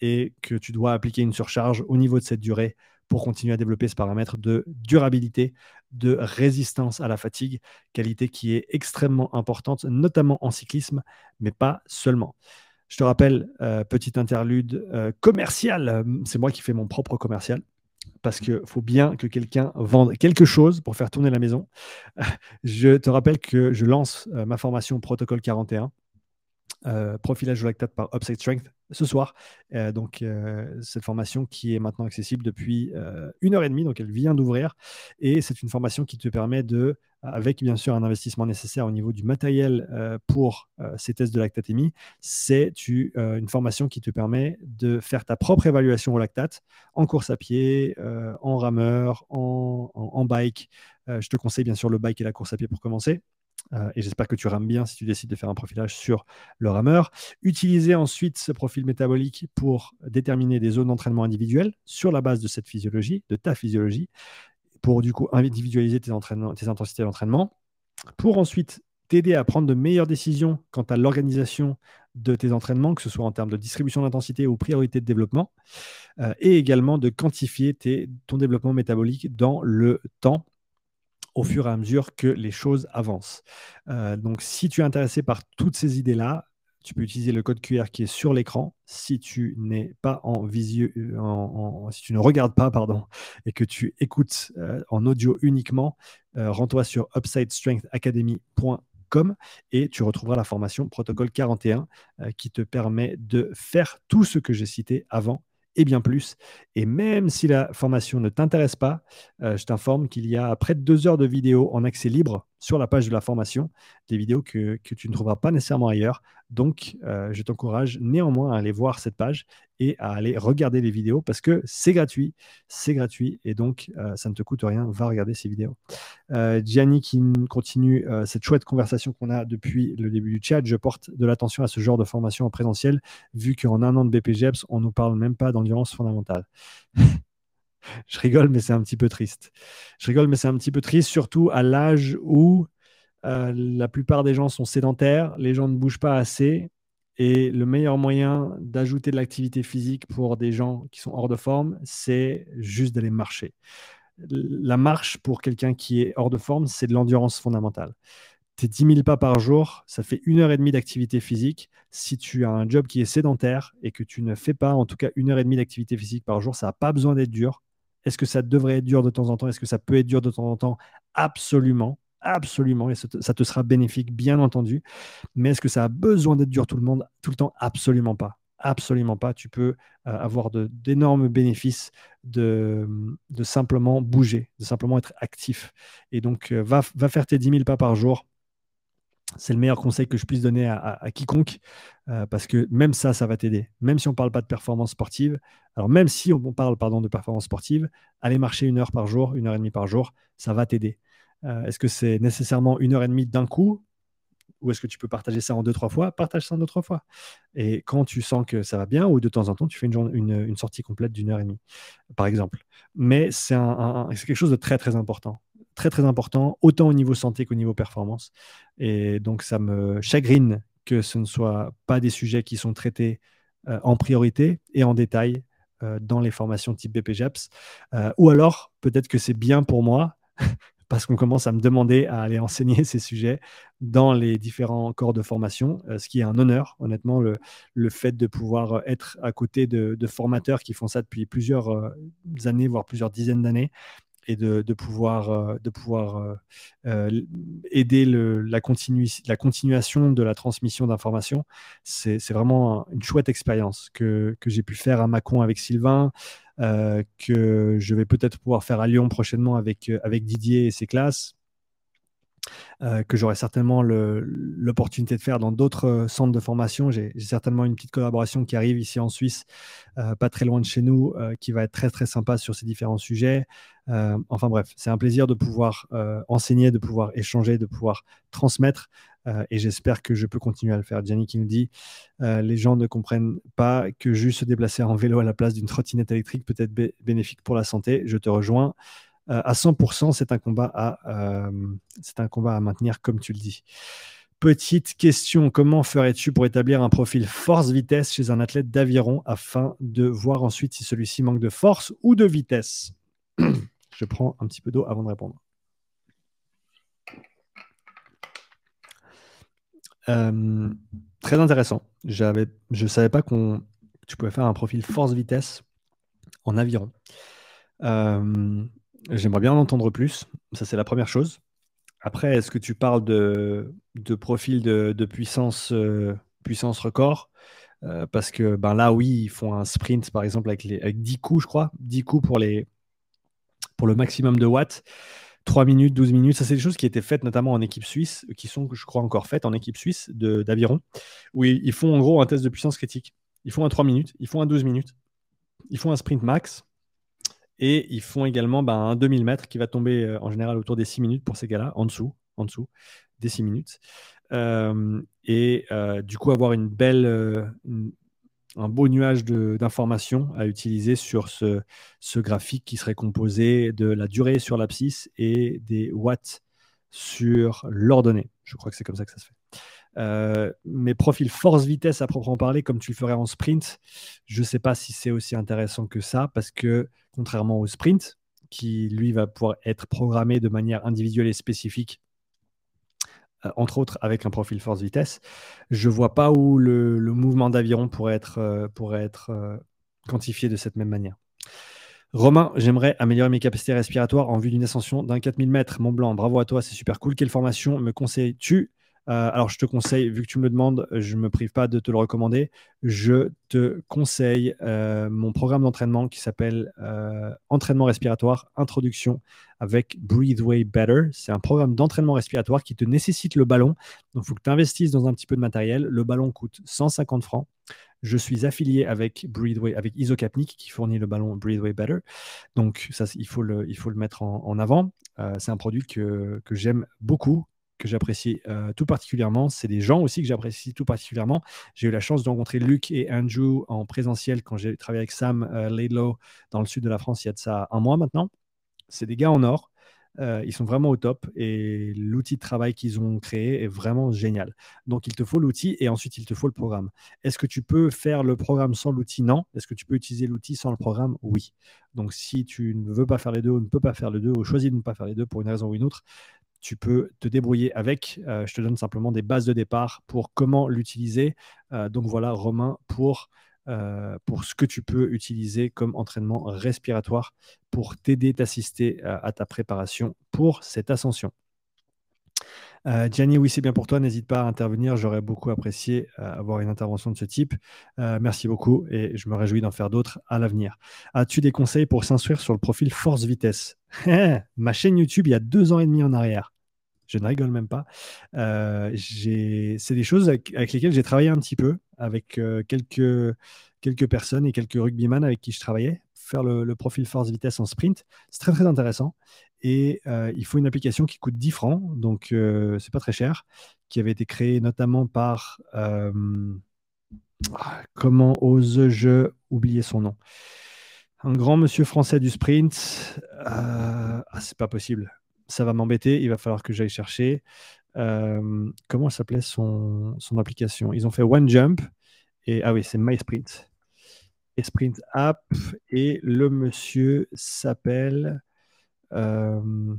et que tu dois appliquer une surcharge au niveau de cette durée pour continuer à développer ce paramètre de durabilité, de résistance à la fatigue, qualité qui est extrêmement importante, notamment en cyclisme, mais pas seulement. Je te rappelle, euh, petite interlude euh, commercial, c'est moi qui fais mon propre commercial, parce qu'il faut bien que quelqu'un vende quelque chose pour faire tourner la maison. Je te rappelle que je lance euh, ma formation Protocole 41 euh, profilage de lactate par Upside Strength ce soir. Euh, donc, euh, cette formation qui est maintenant accessible depuis une heure et demie, donc elle vient d'ouvrir. Et c'est une formation qui te permet de, avec bien sûr un investissement nécessaire au niveau du matériel pour ces tests de lactatémie, c'est une formation qui te permet de faire ta propre évaluation au lactate en course à pied, en rameur, en bike. je te conseille bien sûr le bike et la course à pied pour commencer. Euh, et j'espère que tu rames bien si tu décides de faire un profilage sur le rameur. Utiliser ensuite ce profil métabolique pour déterminer des zones d'entraînement individuelles sur la base de cette physiologie, de ta physiologie, pour du coup individualiser tes, intensités d'entraînement, pour ensuite t'aider à prendre de meilleures décisions quant à l'organisation de tes entraînements, que ce soit en termes de distribution d'intensité ou priorité de développement, euh, et également de quantifier ton développement métabolique dans le temps au fur et à mesure que les choses avancent. Euh, donc, si tu es intéressé par toutes ces idées-là, tu peux utiliser le code QR qui est sur l'écran. Si tu n'es pas en visio, euh, si tu ne regardes pas, pardon, et que tu écoutes euh, en audio uniquement, rends-toi sur upsidestrengthacademy.com et tu retrouveras la formation protocole 41 qui te permet de faire tout ce que j'ai cité avant et bien plus. Et même si la formation ne t'intéresse pas, euh, je t'informe qu'il y a près de deux heures de vidéos en accès libre sur la page de la formation, des vidéos que, tu ne trouveras pas nécessairement ailleurs. Donc, euh, je t'encourage néanmoins à aller voir cette page et à aller regarder les vidéos parce que c'est gratuit, c'est gratuit et donc euh, ça ne te coûte rien. Va regarder ces vidéos. Euh, Gianni qui continue cette chouette conversation qu'on a depuis le début du chat. Je porte de l'attention à ce genre de formation en présentiel vu qu'en un an de BPGEPS, on ne nous parle même pas d'endurance fondamentale. je rigole, mais c'est un petit peu triste. Je rigole, mais c'est un petit peu triste, surtout à l'âge où euh, la plupart des gens sont sédentaires, les gens ne bougent pas assez. Et le meilleur moyen d'ajouter de l'activité physique pour des gens qui sont hors de forme, c'est juste d'aller marcher. La marche pour quelqu'un qui est hors de forme, c'est de l'endurance fondamentale. Tes 10 000 pas par jour, ça fait une heure et demie d'activité physique. Si tu as un job qui est sédentaire et que tu ne fais pas en tout cas une heure et demie d'activité physique par jour, ça n'a pas besoin d'être dur. Est-ce que ça devrait être dur de temps en temps? Est-ce que ça peut être dur de temps en temps? Absolument. Absolument, et ça te sera bénéfique, bien entendu. Mais est-ce que ça a besoin d'être dur tout le monde, tout le temps? Absolument pas. Absolument pas. Tu peux euh, avoir d'énormes bénéfices de, simplement bouger, de simplement être actif. Et donc, euh, va, va, faire tes 10 000 pas par jour. C'est le meilleur conseil que je puisse donner à, quiconque, euh, parce que même ça, ça va t'aider. Même si on ne parle pas de performance sportive, alors même si on parle pardon, de performance sportive, aller marcher une heure par jour, une heure et demie par jour, ça va t'aider. Euh, est-ce que c'est nécessairement une heure et demie d'un coup ou est-ce que tu peux partager ça en deux, trois fois? Partage ça en deux, trois fois. Et quand tu sens que ça va bien, ou de temps en temps, tu fais une, une, sortie complète d'une heure et demie, par exemple. Mais c'est quelque chose de très, très important très très important, autant au niveau santé qu'au niveau performance. Et donc ça me chagrine que ce ne soit pas des sujets qui sont traités euh, en priorité et en détail euh, dans les formations type BPGEPS. Euh, ou alors, peut-être que c'est bien pour moi, parce qu'on commence à me demander à aller enseigner ces sujets dans les différents corps de formation, ce qui est un honneur, honnêtement, le, le fait de pouvoir être à côté de, formateurs qui font ça depuis plusieurs années, voire plusieurs dizaines d'années, et de, pouvoir, euh, de pouvoir euh, euh, aider la, continuation de la transmission d'informations. C'est vraiment une chouette expérience que, j'ai pu faire à Mâcon avec Sylvain, que je vais peut-être pouvoir faire à Lyon prochainement avec, avec Didier et ses classes. Que j'aurai certainement l'opportunité de faire dans d'autres centres de formation. J'ai certainement une petite collaboration qui arrive ici en Suisse, pas très loin de chez nous, qui va être très très sympa sur ces différents sujets. Euh, enfin bref, c'est un plaisir de pouvoir euh, enseigner, de pouvoir échanger, de pouvoir transmettre. Euh, et j'espère que je peux continuer à le faire. Gianni qui nous dit les gens ne comprennent pas que juste se déplacer en vélo à la place d'une trottinette électrique peut être bénéfique pour la santé. Je te rejoins. À 100%, c'est un, combat à, c'est un combat à maintenir, comme tu le dis. Petite question, comment ferais-tu pour établir un profil force-vitesse chez un athlète d'aviron afin de voir ensuite si celui-ci manque de force ou de vitesse? Je prends un petit peu d'eau avant de répondre. Euh, très intéressant. J'avais, je ne savais pas qu'on tu pouvais faire un profil force-vitesse en aviron. Euh, j'aimerais bien en entendre plus. Ça, c'est la première chose. Après, est-ce que tu parles de, profil de, puissance, euh, puissance record? Parce que ben là, oui, ils font un sprint, par exemple, avec, les, avec 10 coups, je crois. 10 coups pour, les, pour le maximum de watts. 3 minutes, 12 minutes. Ça, c'est des choses qui étaient faites notamment en équipe suisse, qui sont, je crois, encore faites en équipe suisse d'aviron, où ils, font en gros un test de puissance critique. Ils font un 3 minutes, ils font un 12 minutes, ils font un sprint max, et ils font également ben, un 2000 mètres qui va tomber euh, en général autour des 6 minutes pour ces gars-là, en dessous, en dessous des 6 minutes. Euh, et euh, du coup, avoir une belle, un beau nuage d'informations à utiliser sur ce, ce, graphique qui serait composé de la durée sur l'abscisse et des watts sur l'ordonnée. Je crois que c'est comme ça que ça se fait. Euh, mes profils force-vitesse à proprement parler, comme tu le ferais en sprint, je ne sais pas si c'est aussi intéressant que ça, parce que contrairement au sprint, qui lui va pouvoir être programmé de manière individuelle et spécifique euh, entre autres avec un profil force-vitesse, je ne vois pas où le, mouvement d'aviron pourrait être, euh, pourrait être quantifié de cette même manière. Romain, j'aimerais améliorer mes capacités respiratoires en vue d'une ascension d'un 4000 mètres. Mont Blanc, bravo à toi, c'est super cool. Quelle formation me conseilles-tu euh, alors, je te conseille, vu que tu me le demandes, je ne me prive pas de te le recommander. Je te conseille euh, mon programme d'entraînement qui s'appelle euh, Entraînement respiratoire, introduction avec Breathe Way Better. C'est un programme d'entraînement respiratoire qui te nécessite le ballon. Donc, il faut que tu investisses dans un petit peu de matériel. Le ballon coûte 150 francs. Je suis affilié avec Breatheway, avec Isocapnic qui fournit le ballon Breatheway Better. Donc ça, il faut le, il faut le mettre en, avant. c'est un produit que, que j'aime beaucoup, que j'apprécie euh, tout particulièrement. C'est des gens aussi que j'apprécie tout particulièrement. J'ai eu la chance de rencontrer Luc et Andrew en présentiel quand j'ai travaillé avec Sam euh, Laidlow dans le sud de la France il y a de ça un mois maintenant. C'est des gars en or. Euh, ils sont vraiment au top et l'outil de travail qu'ils ont créé est vraiment génial. Donc il te faut l'outil et ensuite il te faut le programme. Est-ce que tu peux faire le programme sans l'outil? Non. Est-ce que tu peux utiliser l'outil sans le programme? Oui. Donc si tu ne veux pas faire les deux ou ne peux pas faire les deux ou choisis de ne pas faire les deux pour une raison ou une autre, tu peux te débrouiller avec. Euh, je te donne simplement des bases de départ pour comment l'utiliser. Euh, donc voilà, Romain, pour, euh, pour ce que tu peux utiliser comme entraînement respiratoire pour t'aider, t'assister à ta préparation pour cette ascension. Gianni, oui, c'est bien pour toi. N'hésite pas à intervenir. J'aurais beaucoup apprécié avoir une intervention de ce type. merci beaucoup et je me réjouis d'en faire d'autres à l'avenir. As-tu des conseils pour s'instruire sur le profil force-vitesse? Ma chaîne YouTube, il y a deux ans et demi en arrière. Je ne rigole même pas. c'est des choses avec, lesquelles j'ai travaillé un petit peu avec quelques, quelques personnes et quelques rugbyman avec qui je travaillais. Faire le, profil force-vitesse en sprint, c'est très très intéressant. Et euh, il faut une application qui coûte 10 francs, donc euh, c'est pas très cher, qui avait été créée notamment par. Euh, ah, comment ose-je oublier son nom? Un grand monsieur français du sprint. ah, c'est pas possible. Ça va m'embêter, il va falloir que j'aille chercher. comment s'appelait son, son application? Ils ont fait One Jump, et ah oui, c'est MySprint. Et Sprint App, et le monsieur s'appelle. Euh,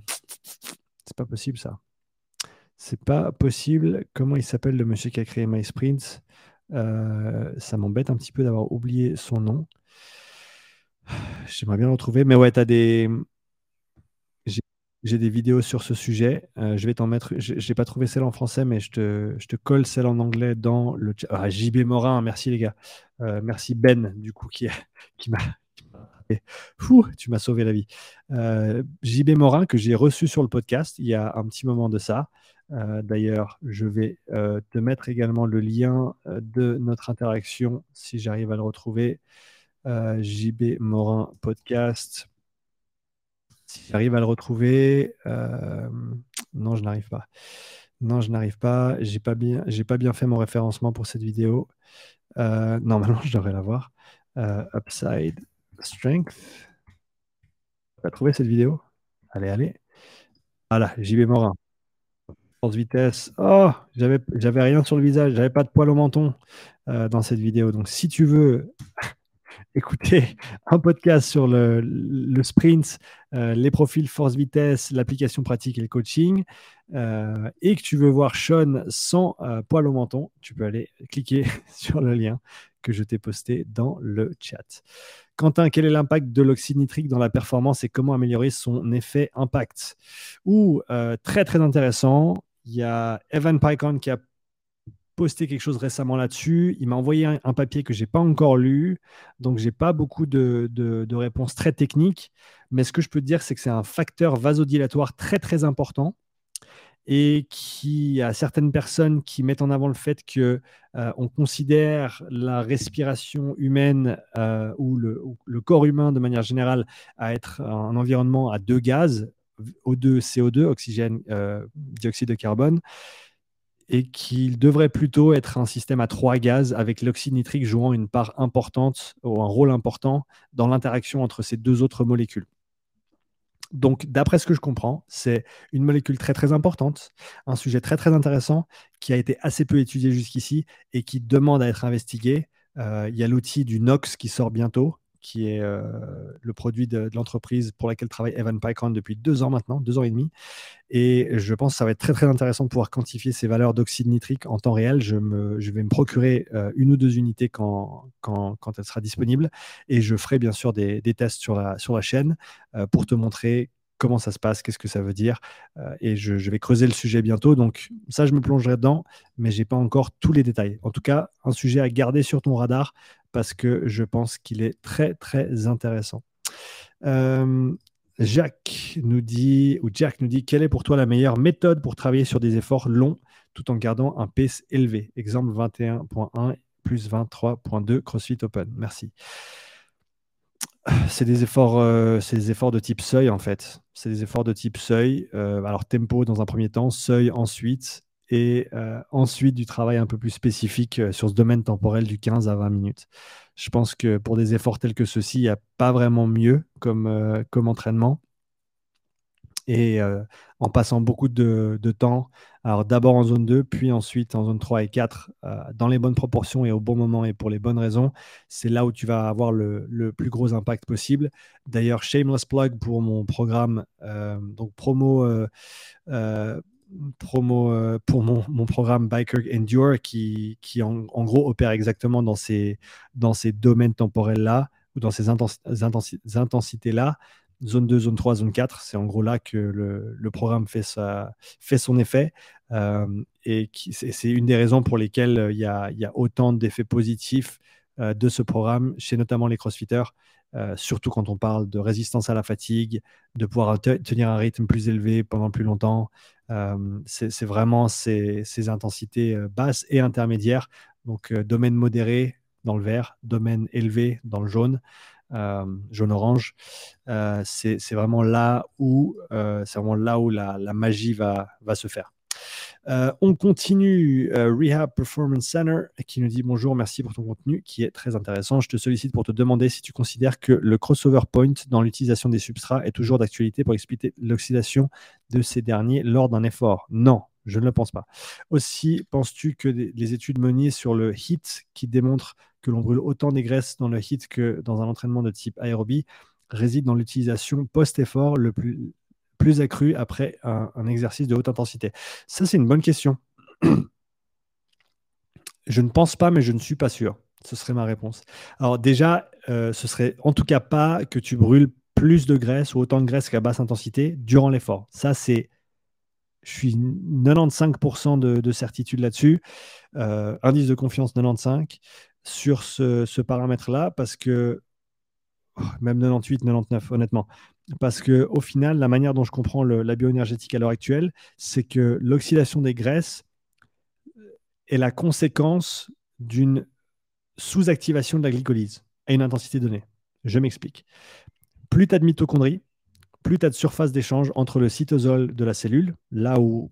c'est pas possible ça. C'est pas possible. Comment il s'appelle le monsieur qui a créé MySprint? Euh, Ça m'embête un petit peu d'avoir oublié son nom. J'aimerais bien le retrouver. Mais ouais, tu as des. J'ai des vidéos sur ce sujet. Euh, je vais t'en mettre. Je n'ai pas trouvé celle en français, mais je te, je te colle celle en anglais dans le chat. Ah, JB Morin, merci les gars. merci Ben, du coup, qui, qui m'a tu m'as sauvé la vie. Euh, JB Morin, que j'ai reçu sur le podcast il y a un petit moment de ça. Euh, d'ailleurs, je vais euh, te mettre également le lien de notre interaction si j'arrive à le retrouver. JB Morin podcast. Si j'arrive à le retrouver, non, je n'arrive pas. Non, je n'arrive pas. J'ai pas bien, pas bien fait mon référencement pour cette vidéo. normalement, je devrais l'avoir. Upside Strength. Tu as trouvé cette vidéo? Allez, allez. Voilà, JB Morin. Force vitesse. Oh, j'avais, j'avais rien sur le visage, j'avais pas de poil au menton euh, dans cette vidéo. Donc, si tu veux écouter un podcast sur le, sprint, euh, les profils force vitesse, l'application pratique et le coaching, euh, et que tu veux voir Sean sans poil au menton, tu peux aller cliquer sur le lien que je t'ai posté dans le chat. Quentin, quel est l'impact de l'oxyde nitrique dans la performance et comment améliorer son effet impact? Ou très très intéressant, il y a Evan Pycon qui a posté quelque chose récemment là-dessus. Il m'a envoyé un, papier que je n'ai pas encore lu, donc je n'ai pas beaucoup de, de, réponses très techniques. Mais ce que je peux dire, c'est que c'est un facteur vasodilatoire très très important et qui a certaines personnes qui mettent en avant le fait que euh, on considère la respiration humaine euh, ou, le, le, corps humain de manière générale à être un environnement à deux gaz, O2, CO2, oxygène, euh, dioxyde de carbone, et qu'il devrait plutôt être un système à trois gaz avec l'oxyde nitrique jouant une part importante ou un rôle important dans l'interaction entre ces deux autres molécules. Donc, d'après ce que je comprends, c'est une molécule très très importante, un sujet très très intéressant qui a été assez peu étudié jusqu'ici et qui demande à être investigué. Euh, il y a l'outil du NOx qui sort bientôt, qui est euh, le produit de, l'entreprise pour laquelle travaille Evan Pycron depuis deux ans maintenant, deux ans et demi. Et je pense que ça va être très très intéressant de pouvoir quantifier ces valeurs d'oxyde nitrique en temps réel. Je, me, je vais me procurer euh, une ou deux unités quand, quand, quand, elle sera disponible. Et je ferai bien sûr des, tests sur la, sur la chaîne euh, pour te montrer comment ça se passe, qu'est-ce que ça veut dire. et je, vais creuser le sujet bientôt. Donc ça, je me plongerai dedans, mais je n'ai pas encore tous les détails. En tout cas, un sujet à garder sur ton radar parce que je pense qu'il est très, très intéressant. Euh, Jacques nous dit, ou Jack nous dit, quelle est pour toi la meilleure méthode pour travailler sur des efforts longs tout en gardant un pace élevé? Exemple 21.1 plus 23.2 CrossFit Open. Merci. C'est des efforts, euh, c'est des efforts de type seuil en fait. C'est des efforts de type seuil. Euh, alors tempo dans un premier temps, seuil ensuite, et euh, ensuite du travail un peu plus spécifique euh, sur ce domaine temporel du 15 à 20 minutes. Je pense que pour des efforts tels que ceux-ci, il n'y a pas vraiment mieux comme, euh, comme entraînement. Et en passant beaucoup de, temps, alors d'abord en zone 2, puis ensuite en zone 3 et 4, dans les bonnes proportions et au bon moment et pour les bonnes raisons, c'est là où tu vas avoir le, le plus gros impact possible. D'ailleurs, shameless plug pour mon programme, donc promo promo euh, pour mon, programme Biker Endure qui, qui en, gros opère exactement dans ces, dans ces domaines temporels-là ou dans ces intensités-là. Zone 2, zone 3, zone 4, c'est en gros là que le, le programme fait, sa, fait son effet. Euh, et c'est une des raisons pour lesquelles euh, il y a, il y a autant d'effets positifs de ce programme chez notamment les crossfitters. Surtout quand on parle de résistance à la fatigue, de pouvoir tenir un rythme plus élevé pendant plus longtemps, c'est vraiment ces, intensités basses et intermédiaires. Donc, domaine modéré dans le vert, domaine élevé dans le jaune, jaune-orange. c'est vraiment là où, vraiment là où la, magie va, va se faire. Euh, on continue. Euh, Rehab Performance Center qui nous dit bonjour, merci pour ton contenu qui est très intéressant. Je te sollicite pour te demander si tu considères que le crossover point dans l'utilisation des substrats est toujours d'actualité pour expliquer l'oxydation de ces derniers lors d'un effort. Non, je ne le pense pas. Aussi, penses-tu que les études menées sur le HIT qui démontrent que l'on brûle autant des graisses dans le HIT que dans un entraînement de type aérobie résident dans l'utilisation post-effort le plus, plus accru après un, exercice de haute intensité Ça, c'est une bonne question. je ne pense pas, mais je ne suis pas sûr. Ce serait ma réponse. Alors déjà, euh, ce serait en tout cas pas que tu brûles plus de graisse ou autant de graisse qu'à basse intensité durant l'effort. Ça, c'est... Je suis 95% de, certitude là-dessus. Euh, indice de confiance 95 sur ce, paramètre-là parce que oh, même 98, 99, honnêtement. Parce que au final, la manière dont je comprends la bioénergétique à l'heure actuelle, c'est que l'oxydation des graisses est la conséquence d'une sous-activation de la glycolyse à une intensité donnée. Je m'explique. Plus tu as de mitochondries, plus tu as de surface d'échange entre le cytosol de la cellule, là où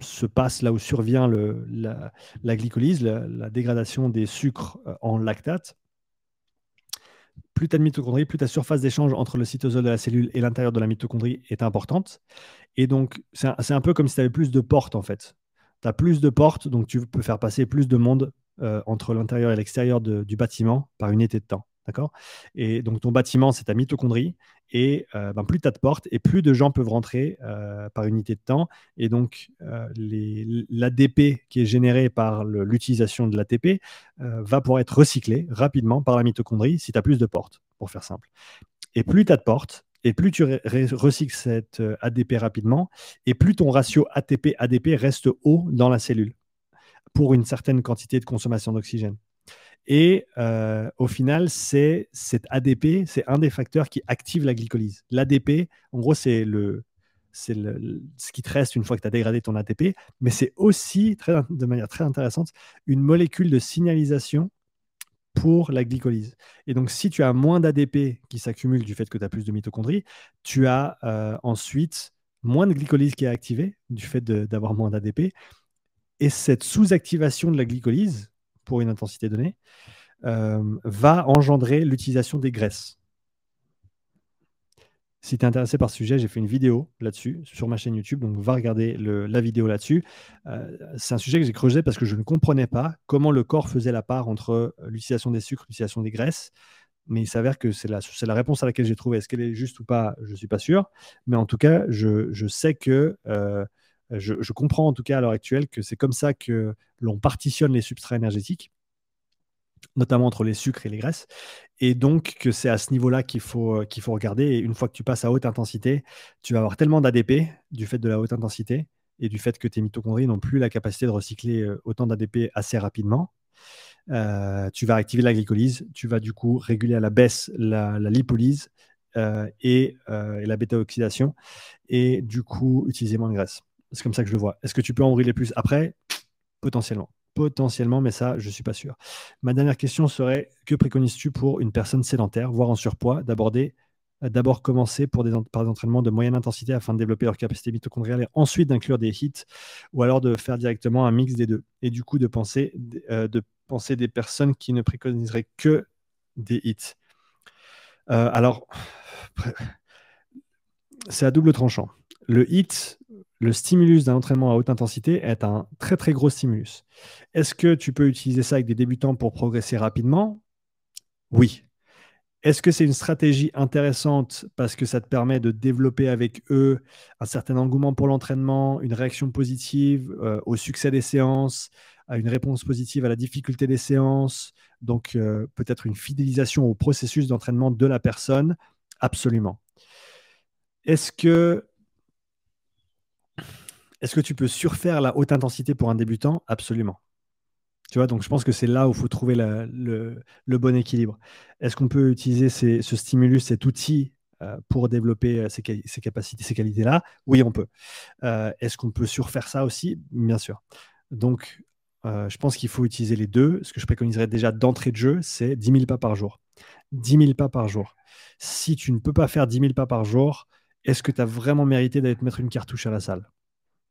se passe, là où survient la, glycolyse, la, dégradation des sucres euh, en lactate, plus tu as de mitochondries, plus ta surface d'échange entre le cytosol de la cellule et l'intérieur de la mitochondrie est importante. Et donc, c'est un, peu comme si tu avais plus de portes, en fait. Tu as plus de portes, donc tu peux faire passer plus de monde euh, entre l'intérieur et l'extérieur du bâtiment par unité de temps. D'accord? Et donc, ton bâtiment, c'est ta mitochondrie. Et euh, ben, plus tu as de portes et plus de gens peuvent rentrer euh, par unité de temps. Et donc, l'ADP qui est généré par l'utilisation de l'ATP va pouvoir être recyclé rapidement par la mitochondrie si tu as plus de portes, pour faire simple. Et plus tu as de portes, et plus tu recycles cette ADP rapidement, et plus ton ratio ATP-ADP reste haut dans la cellule pour une certaine quantité de consommation d'oxygène. Et euh, au final, c'est cet ADP, c'est un des facteurs qui active la glycolyse. L'ADP, en gros, c'est le, c'est ce qui te reste une fois que tu as dégradé ton ATP, mais c'est aussi, de manière très intéressante, une molécule de signalisation pour la glycolyse. Et donc, si tu as moins d'ADP qui s'accumule du fait que tu as plus de mitochondries, tu as euh, ensuite moins de glycolyse qui est activée du fait d'avoir moins d'ADP. Et cette sous-activation de la glycolyse, pour une intensité donnée, euh, va engendrer l'utilisation des graisses. Si tu es intéressé par ce sujet, j'ai fait une vidéo là-dessus sur ma chaîne YouTube, donc va regarder la vidéo là-dessus. Euh, c'est un sujet que j'ai creusé parce que je ne comprenais pas comment le corps faisait la part entre l'utilisation des sucres, l'utilisation des graisses. Mais il s'avère que c'est la, réponse à laquelle j'ai trouvé. Est-ce qu'elle est juste ou pas? Je ne suis pas sûr. Mais en tout cas, je, sais que euh, je, comprends en tout cas à l'heure actuelle que c'est comme ça que l'on partitionne les substrats énergétiques, notamment entre les sucres et les graisses, et donc que c'est à ce niveau-là qu'il faut, qu'il faut regarder. Et une fois que tu passes à haute intensité, tu vas avoir tellement d'ADP du fait de la haute intensité et du fait que tes mitochondries n'ont plus la capacité de recycler euh, autant d'ADP assez rapidement. Euh, tu vas activer la glycolyse, tu vas du coup réguler à la baisse la, lipolyse euh, et, et, la bêta-oxydation, et du coup utiliser moins de graisse. C'est comme ça que je le vois. Est-ce que tu peux en brûler plus après? Potentiellement. Potentiellement, mais ça, je ne suis pas sûr. Ma dernière question serait que préconises-tu pour une personne sédentaire, voire en surpoids, d'aborder euh, d'abord commencer pour des, par des entraînements de moyenne intensité afin de développer leur capacité mitochondriale et ensuite d'inclure des hits ou alors de faire directement un mix des deux? Et du coup de penser, euh, de penser des personnes qui ne préconiseraient que des hits. Euh, alors, c'est à double tranchant. Le hit, le stimulus d'un entraînement à haute intensité est un très très gros stimulus. Est-ce que tu peux utiliser ça avec des débutants pour progresser rapidement? Oui. Est-ce que c'est une stratégie intéressante parce que ça te permet de développer avec eux un certain engouement pour l'entraînement, une réaction positive euh, au succès des séances, à une réponse positive à la difficulté des séances, donc euh, peut-être une fidélisation au processus d'entraînement de la personne? Absolument. Est-ce que est-ce que tu peux surfaire la haute intensité pour un débutant? Absolument. Tu vois, donc je pense que c'est là où il faut trouver le, bon équilibre. Est-ce qu'on peut utiliser ce stimulus, cet outil euh, pour développer euh, ces, capacités, ces qualités-là? Oui, on peut. Euh, est-ce qu'on peut surfaire ça aussi? Bien sûr. Donc, je pense qu'il faut utiliser les deux. Ce que je préconiserais déjà d'entrée de jeu, c'est 10 000 pas par jour. 10 000 pas par jour. Si tu ne peux pas faire 10 000 pas par jour, est-ce que tu as vraiment mérité d'aller te mettre une cartouche à la salle?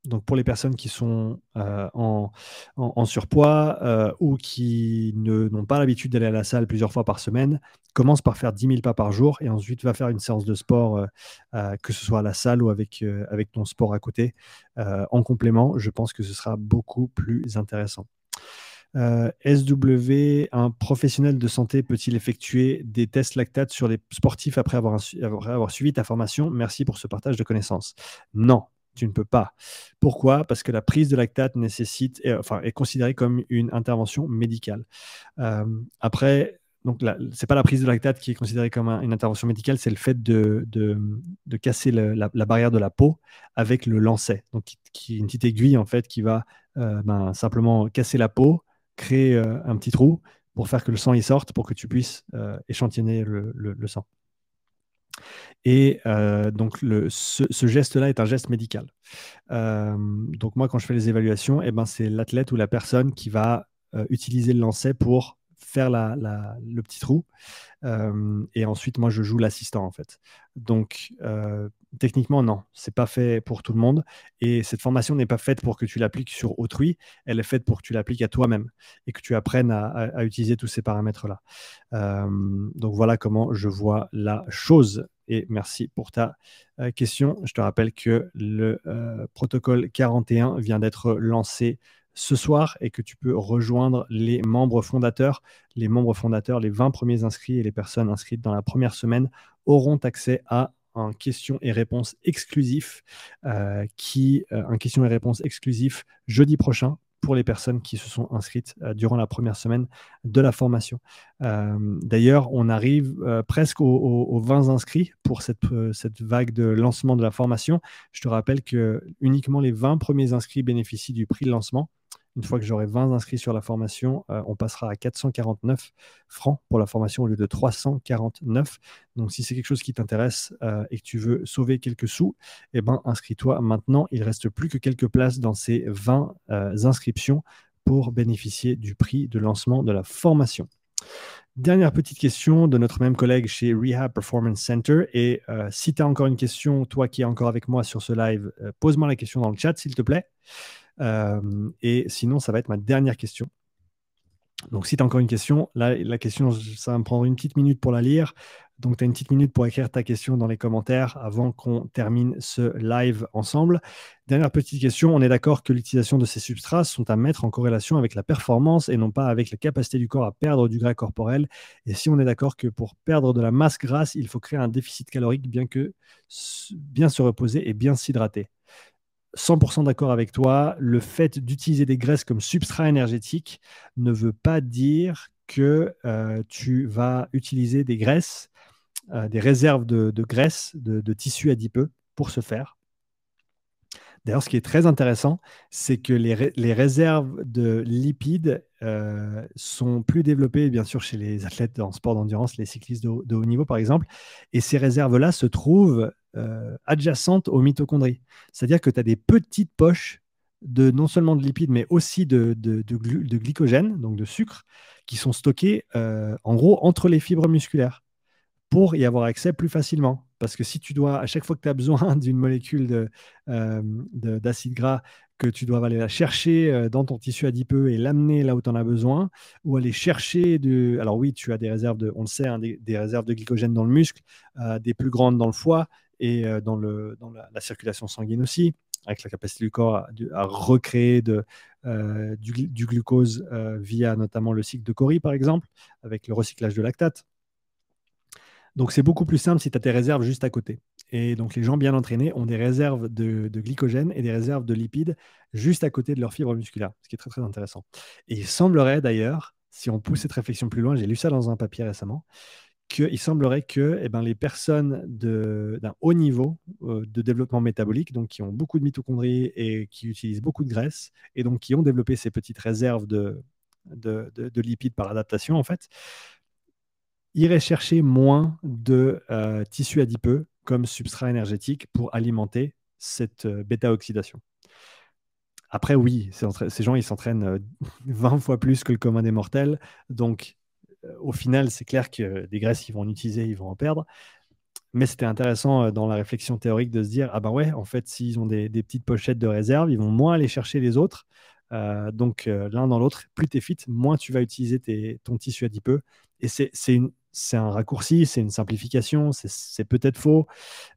Donc pour les personnes qui sont euh, en, surpoids euh, ou qui n'ont pas l'habitude d'aller à la salle plusieurs fois par semaine, commence par faire 10 000 pas par jour et ensuite va faire une séance de sport, euh, que ce soit à la salle ou avec, ton sport à côté. en complément, je pense que ce sera beaucoup plus intéressant. SW, un professionnel de santé peut-il effectuer des tests lactates sur les sportifs après avoir suivi ta formation? Merci pour ce partage de connaissances. Non, tu ne peux pas. Pourquoi? Parce que la prise de lactate nécessite, est, considérée comme une intervention médicale. Euh, après, donc c'est pas la prise de lactate qui est considérée comme une intervention médicale, c'est le fait de, de, casser la, barrière de la peau avec le lancet, donc qui, est une petite aiguille en fait qui va euh, ben, simplement casser la peau, créer euh, un petit trou pour faire que le sang y sorte, pour que tu puisses échantillonner le sang. Et euh, donc, ce, geste-là est un geste médical. Euh, donc, moi, quand je fais les évaluations, eh ben, c'est l'athlète ou la personne qui va euh, utiliser le lancer pour faire le petit trou. Et ensuite, moi, je joue l'assistant, en fait. Donc, techniquement, non, c'est pas fait pour tout le monde. Et cette formation n'est pas faite pour que tu l'appliques sur autrui. Elle est faite pour que tu l'appliques à toi-même et que tu apprennes à, utiliser tous ces paramètres-là. Donc, voilà comment je vois la chose. Et merci pour ta question. Je te rappelle que le protocole 41 vient d'être lancé ce soir et que tu peux rejoindre les membres fondateurs. Les membres fondateurs, les 20 premiers inscrits et les personnes inscrites dans la première semaine auront accès à un question et réponse exclusif euh, qui euh, un question et réponse exclusif jeudi prochain pour les personnes qui se sont inscrites euh, durant la première semaine de la formation. D'ailleurs, on arrive presque aux, 20 inscrits pour cette, cette vague de lancement de la formation. Je te rappelle que uniquement les 20 premiers inscrits bénéficient du prix de lancement. Une fois que j'aurai 20 inscrits sur la formation, euh, on passera à 449 francs pour la formation au lieu de 349. Donc, si c'est quelque chose qui t'intéresse euh, et que tu veux sauver quelques sous, eh ben, inscris-toi maintenant. Il reste plus que quelques places dans ces 20 euh, inscriptions pour bénéficier du prix de lancement de la formation. Dernière petite question de notre même collègue chez Rehab Performance Center. Et si tu as encore une question, toi qui es encore avec moi sur ce live, pose-moi la question dans le chat, s'il te plaît. Euh, et sinon, ça va être ma dernière question. Donc, si tu as encore une question, là, la question, ça va me prendre une petite minute pour la lire. Donc, tu as une petite minute pour écrire ta question dans les commentaires avant qu'on termine ce live ensemble. Dernière petite question, on est d'accord que l'utilisation de ces substrats sont à mettre en corrélation avec la performance et non pas avec la capacité du corps à perdre du gras corporel. Et si on est d'accord que pour perdre de la masse grasse, il faut créer un déficit calorique bien que bien se reposer et bien s'hydrater. 100% d'accord avec toi. Le fait d'utiliser des graisses comme substrat énergétique ne veut pas dire que euh, tu vas utiliser des graisses, euh, des réserves de, graisses, de, tissus adipeux pour ce faire. D'ailleurs, ce qui est très intéressant, c'est que les, réserves de lipides euh, sont plus développées, bien sûr, chez les athlètes en sport d'endurance, les cyclistes de, de, haut niveau, par exemple. Et ces réserves-là se trouvent euh, adjacentes aux mitochondries. C'est-à-dire que tu as des petites poches de non seulement de lipides, mais aussi de, de, glycogène, donc de sucre, qui sont stockés euh, en gros entre les fibres musculaires pour y avoir accès plus facilement. Parce que si tu dois, à chaque fois que tu as besoin d'une molécule euh, d'acide gras, que tu dois aller la chercher dans ton tissu adipeux et l'amener là où tu en as besoin, ou aller chercher de... Alors oui, tu as des réserves de, on le sait, hein, des, réserves de glycogène dans le muscle, des plus grandes dans le foie, et euh, dans, la, circulation sanguine aussi, avec la capacité du corps à, recréer euh, du, glucose euh, via notamment le cycle de Cori, par exemple, avec le recyclage de lactate. Donc c'est beaucoup plus simple si tu as tes réserves juste à côté. Et donc les gens bien entraînés ont des réserves de, de, glycogène et des réserves de lipides juste à côté de leurs fibres musculaires, ce qui est très très intéressant. Et il semblerait d'ailleurs, si on pousse cette réflexion plus loin, j'ai lu ça dans un papier récemment, qu'il semblerait que eh ben, les personnes d'un haut niveau euh, de développement métabolique, donc qui ont beaucoup de mitochondries et qui utilisent beaucoup de graisse, et donc qui ont développé ces petites réserves de, de, lipides par adaptation, en fait, iraient chercher moins de euh, tissus adipeux comme substrat énergétique pour alimenter cette euh, bêta-oxydation. Après, oui, ces gens, ils s'entraînent 20 fois plus que le commun des mortels, donc au final, c'est clair que des graisses qu'ils vont en utiliser, ils vont en perdre. Mais c'était intéressant euh, dans la réflexion théorique de se dire ah ben ouais, en fait, s'ils ont des, petites pochettes de réserve, ils vont moins aller chercher les autres. Euh, donc euh, l'un dans l'autre, plus tu es fit, moins tu vas utiliser ton tissu adipeux. Et c'est une, c'est un raccourci, c'est une simplification, c'est peut-être faux,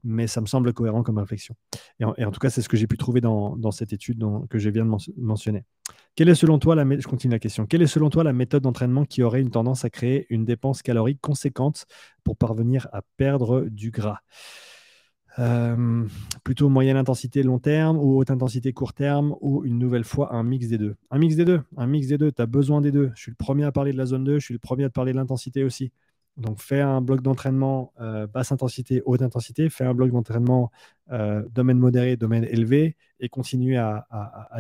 mais ça me semble cohérent comme réflexion. Et en, tout cas, c'est ce que j'ai pu trouver dans, cette étude que je viens de mentionner. Quelle est selon toi la méthode d'entraînement qui aurait une tendance à créer une dépense calorique conséquente pour parvenir à perdre du gras? Euh, plutôt moyenne intensité long terme ou haute intensité court terme ou une nouvelle fois un mix des deux? Un mix des deux, un mix des deux, tu as besoin des deux. Je suis le premier à parler de la zone 2, je suis le premier à parler de l'intensité aussi. Donc, fais un bloc d'entraînement euh, basse intensité, haute intensité, fais un bloc d'entraînement euh, domaine modéré, domaine élevé, et continue à,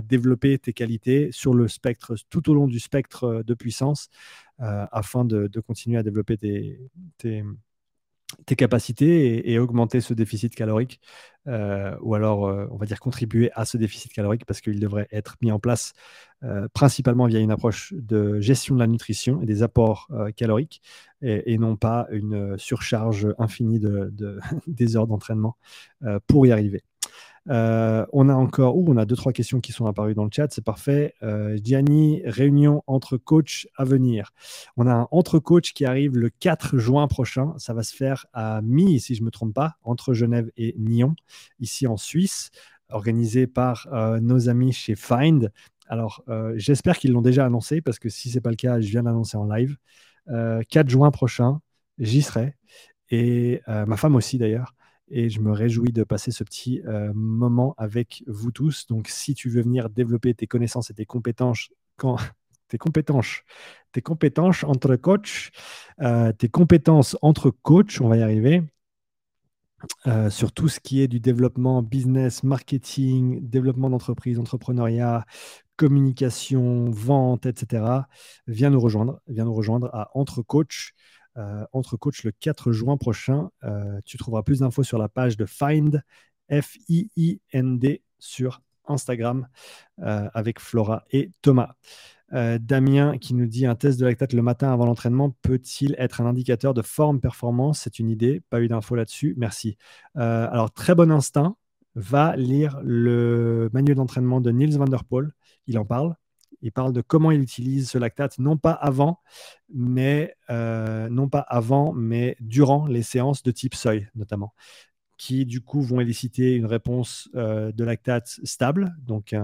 développer tes qualités sur le spectre, tout au long du spectre de puissance, euh, afin de, continuer à développer tes, tes capacités et, augmenter ce déficit calorique, euh, ou alors, euh, on va dire, contribuer à ce déficit calorique parce qu'il devrait être mis en place euh, principalement via une approche de gestion de la nutrition et des apports caloriques, et, non pas une surcharge infinie de, des heures d'entraînement pour y arriver. Euh, on a encore, ou on a deux, trois questions qui sont apparues dans le chat, c'est parfait. Euh, Gianni, réunion entre coachs à venir. On a un entre coach qui arrive le 4 juin prochain. Ça va se faire à Mi, si je ne me trompe pas, entre Genève et Nyon, ici en Suisse, organisé par euh, nos amis chez Find. Alors, j'espère qu'ils l'ont déjà annoncé, parce que si ce n'est pas le cas, je viens d'annoncer en live. 4 juin prochain, j'y serai. Et ma femme aussi d'ailleurs et je me réjouis de passer ce petit euh, moment avec vous tous. Donc, si tu veux venir développer tes connaissances et tes compétences, tes compétences, tes compétences entre coach, euh, tes compétences entre coach, on va y arriver. Euh, sur tout ce qui est du développement business, marketing, développement d'entreprise, entrepreneuriat, communication, vente, etc. Viens nous rejoindre, viens nous rejoindre à Entre Coach. Euh, entre coach le 4 juin prochain. Euh, tu trouveras plus d'infos sur la page de Find, F-I-I-N-D, sur Instagram euh, avec Flora et Thomas. Damien qui nous dit un test de lactate le matin avant l'entraînement peut-il être un indicateur de forme performance? C'est une idée, pas eu d'infos là-dessus, merci. alors très bon instinct, va lire le manuel d'entraînement de Niels van der Poel, il en parle, il parle de comment il utilise ce lactate, non pas avant, mais euh, non pas avant, mais durant les séances de type seuil, notamment, qui du coup vont éliciter une réponse euh, de lactate stable, donc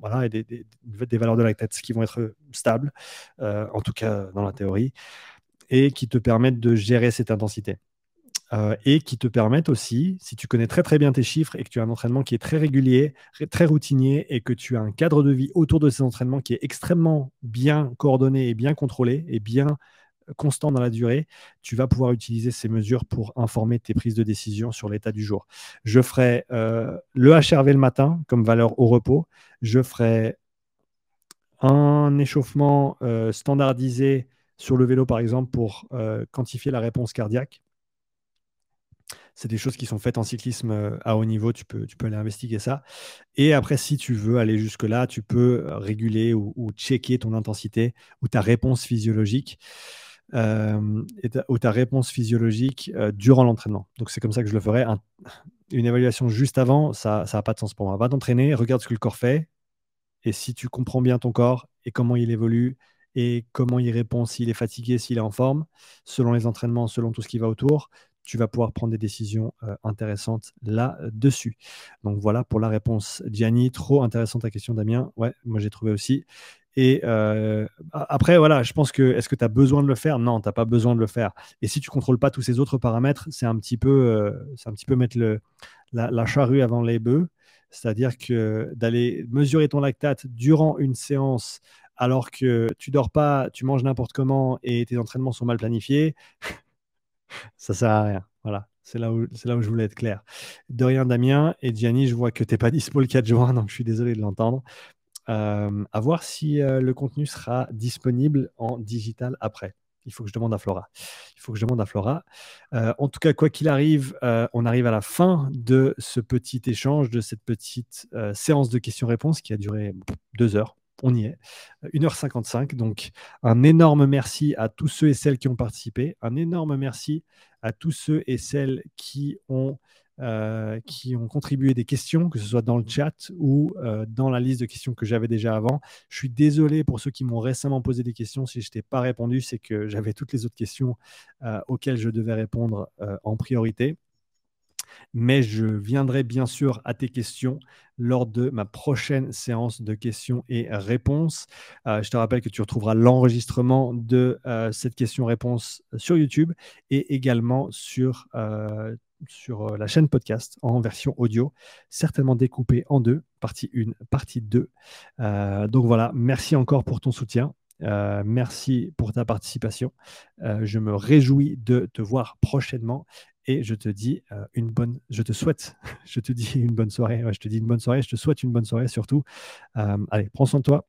voilà, des, des, valeurs de lactate qui vont être stables, euh, en tout cas dans la théorie, et qui te permettent de gérer cette intensité. Euh, et qui te permettent aussi, si tu connais très très bien tes chiffres et que tu as un entraînement qui est très régulier, très routinier et que tu as un cadre de vie autour de ces entraînements qui est extrêmement bien coordonné et bien contrôlé et bien euh, constant dans la durée, tu vas pouvoir utiliser ces mesures pour informer tes prises de décision sur l'état du jour. Je ferai euh, le HRV le matin comme valeur au repos. Je ferai un échauffement standardisé sur le vélo, par exemple, pour quantifier la réponse cardiaque c'est des choses qui sont faites en cyclisme euh, à haut niveau, tu peux, tu peux aller investiguer ça. Et après, si tu veux aller jusque-là, tu peux euh, réguler ou, checker ton intensité ou ta réponse physiologique. Euh, ou ta réponse physiologique durant l'entraînement. Donc c'est comme ça que je le ferai. une évaluation juste avant, ça n'a pas de sens pour moi. Va t'entraîner, regarde ce que le corps fait, et si tu comprends bien ton corps et comment il évolue et comment il répond, s'il est fatigué, s'il est en forme, selon les entraînements, selon tout ce qui va autour, tu vas pouvoir prendre des décisions euh, intéressantes là-dessus. Donc voilà pour la réponse. Gianni, trop intéressante ta question, Damien. Ouais, moi j'ai trouvé aussi. Et euh, après, voilà, je pense que est-ce que tu as besoin de le faire? Non, tu n'as pas besoin de le faire. Et si tu contrôles pas tous ces autres paramètres, c'est un petit peu, euh, un mettre la, charrue avant les bœufs. C'est-à-dire que d'aller mesurer ton lactate durant une séance alors que tu dors pas, tu manges n'importe comment et tes entraînements sont mal planifiés, ça sert à rien. Voilà, c'est là, où, je voulais être clair. De rien, Damien. Et Gianni, je vois que tu n'es pas dispo le 4 juin, donc je suis désolé de l'entendre. Euh, à voir si euh, le contenu sera disponible en digital après. Il faut que je demande à Flora. Il faut que je demande à Flora. Euh, en tout cas, quoi qu'il arrive, on arrive à la fin de ce petit échange, de cette petite séance de questions-réponses qui a duré deux heures on y est. 1h55. Donc, un énorme merci à tous ceux et celles qui ont participé. Un énorme merci à tous ceux et celles qui ont, euh, contribué des questions, que ce soit dans le chat ou euh, dans la liste de questions que j'avais déjà avant. Je suis désolé pour ceux qui m'ont récemment posé des questions. Si je t'ai pas répondu, c'est que j'avais toutes les autres questions euh, auxquelles je devais répondre en priorité mais je viendrai bien sûr à tes questions lors de ma prochaine séance de questions et réponses. Euh, je te rappelle que tu retrouveras l'enregistrement de euh, cette question-réponse sur YouTube et également sur, euh, sur la chaîne podcast en version audio, certainement découpée en deux, partie 1, partie 2. donc voilà, merci encore pour ton soutien. merci pour ta participation. je me réjouis de te voir prochainement et je te dis euh, une bonne, je te souhaite, je te dis une bonne soirée, je te dis une bonne soirée, je te souhaite une bonne soirée surtout. Euh, allez, prends soin de toi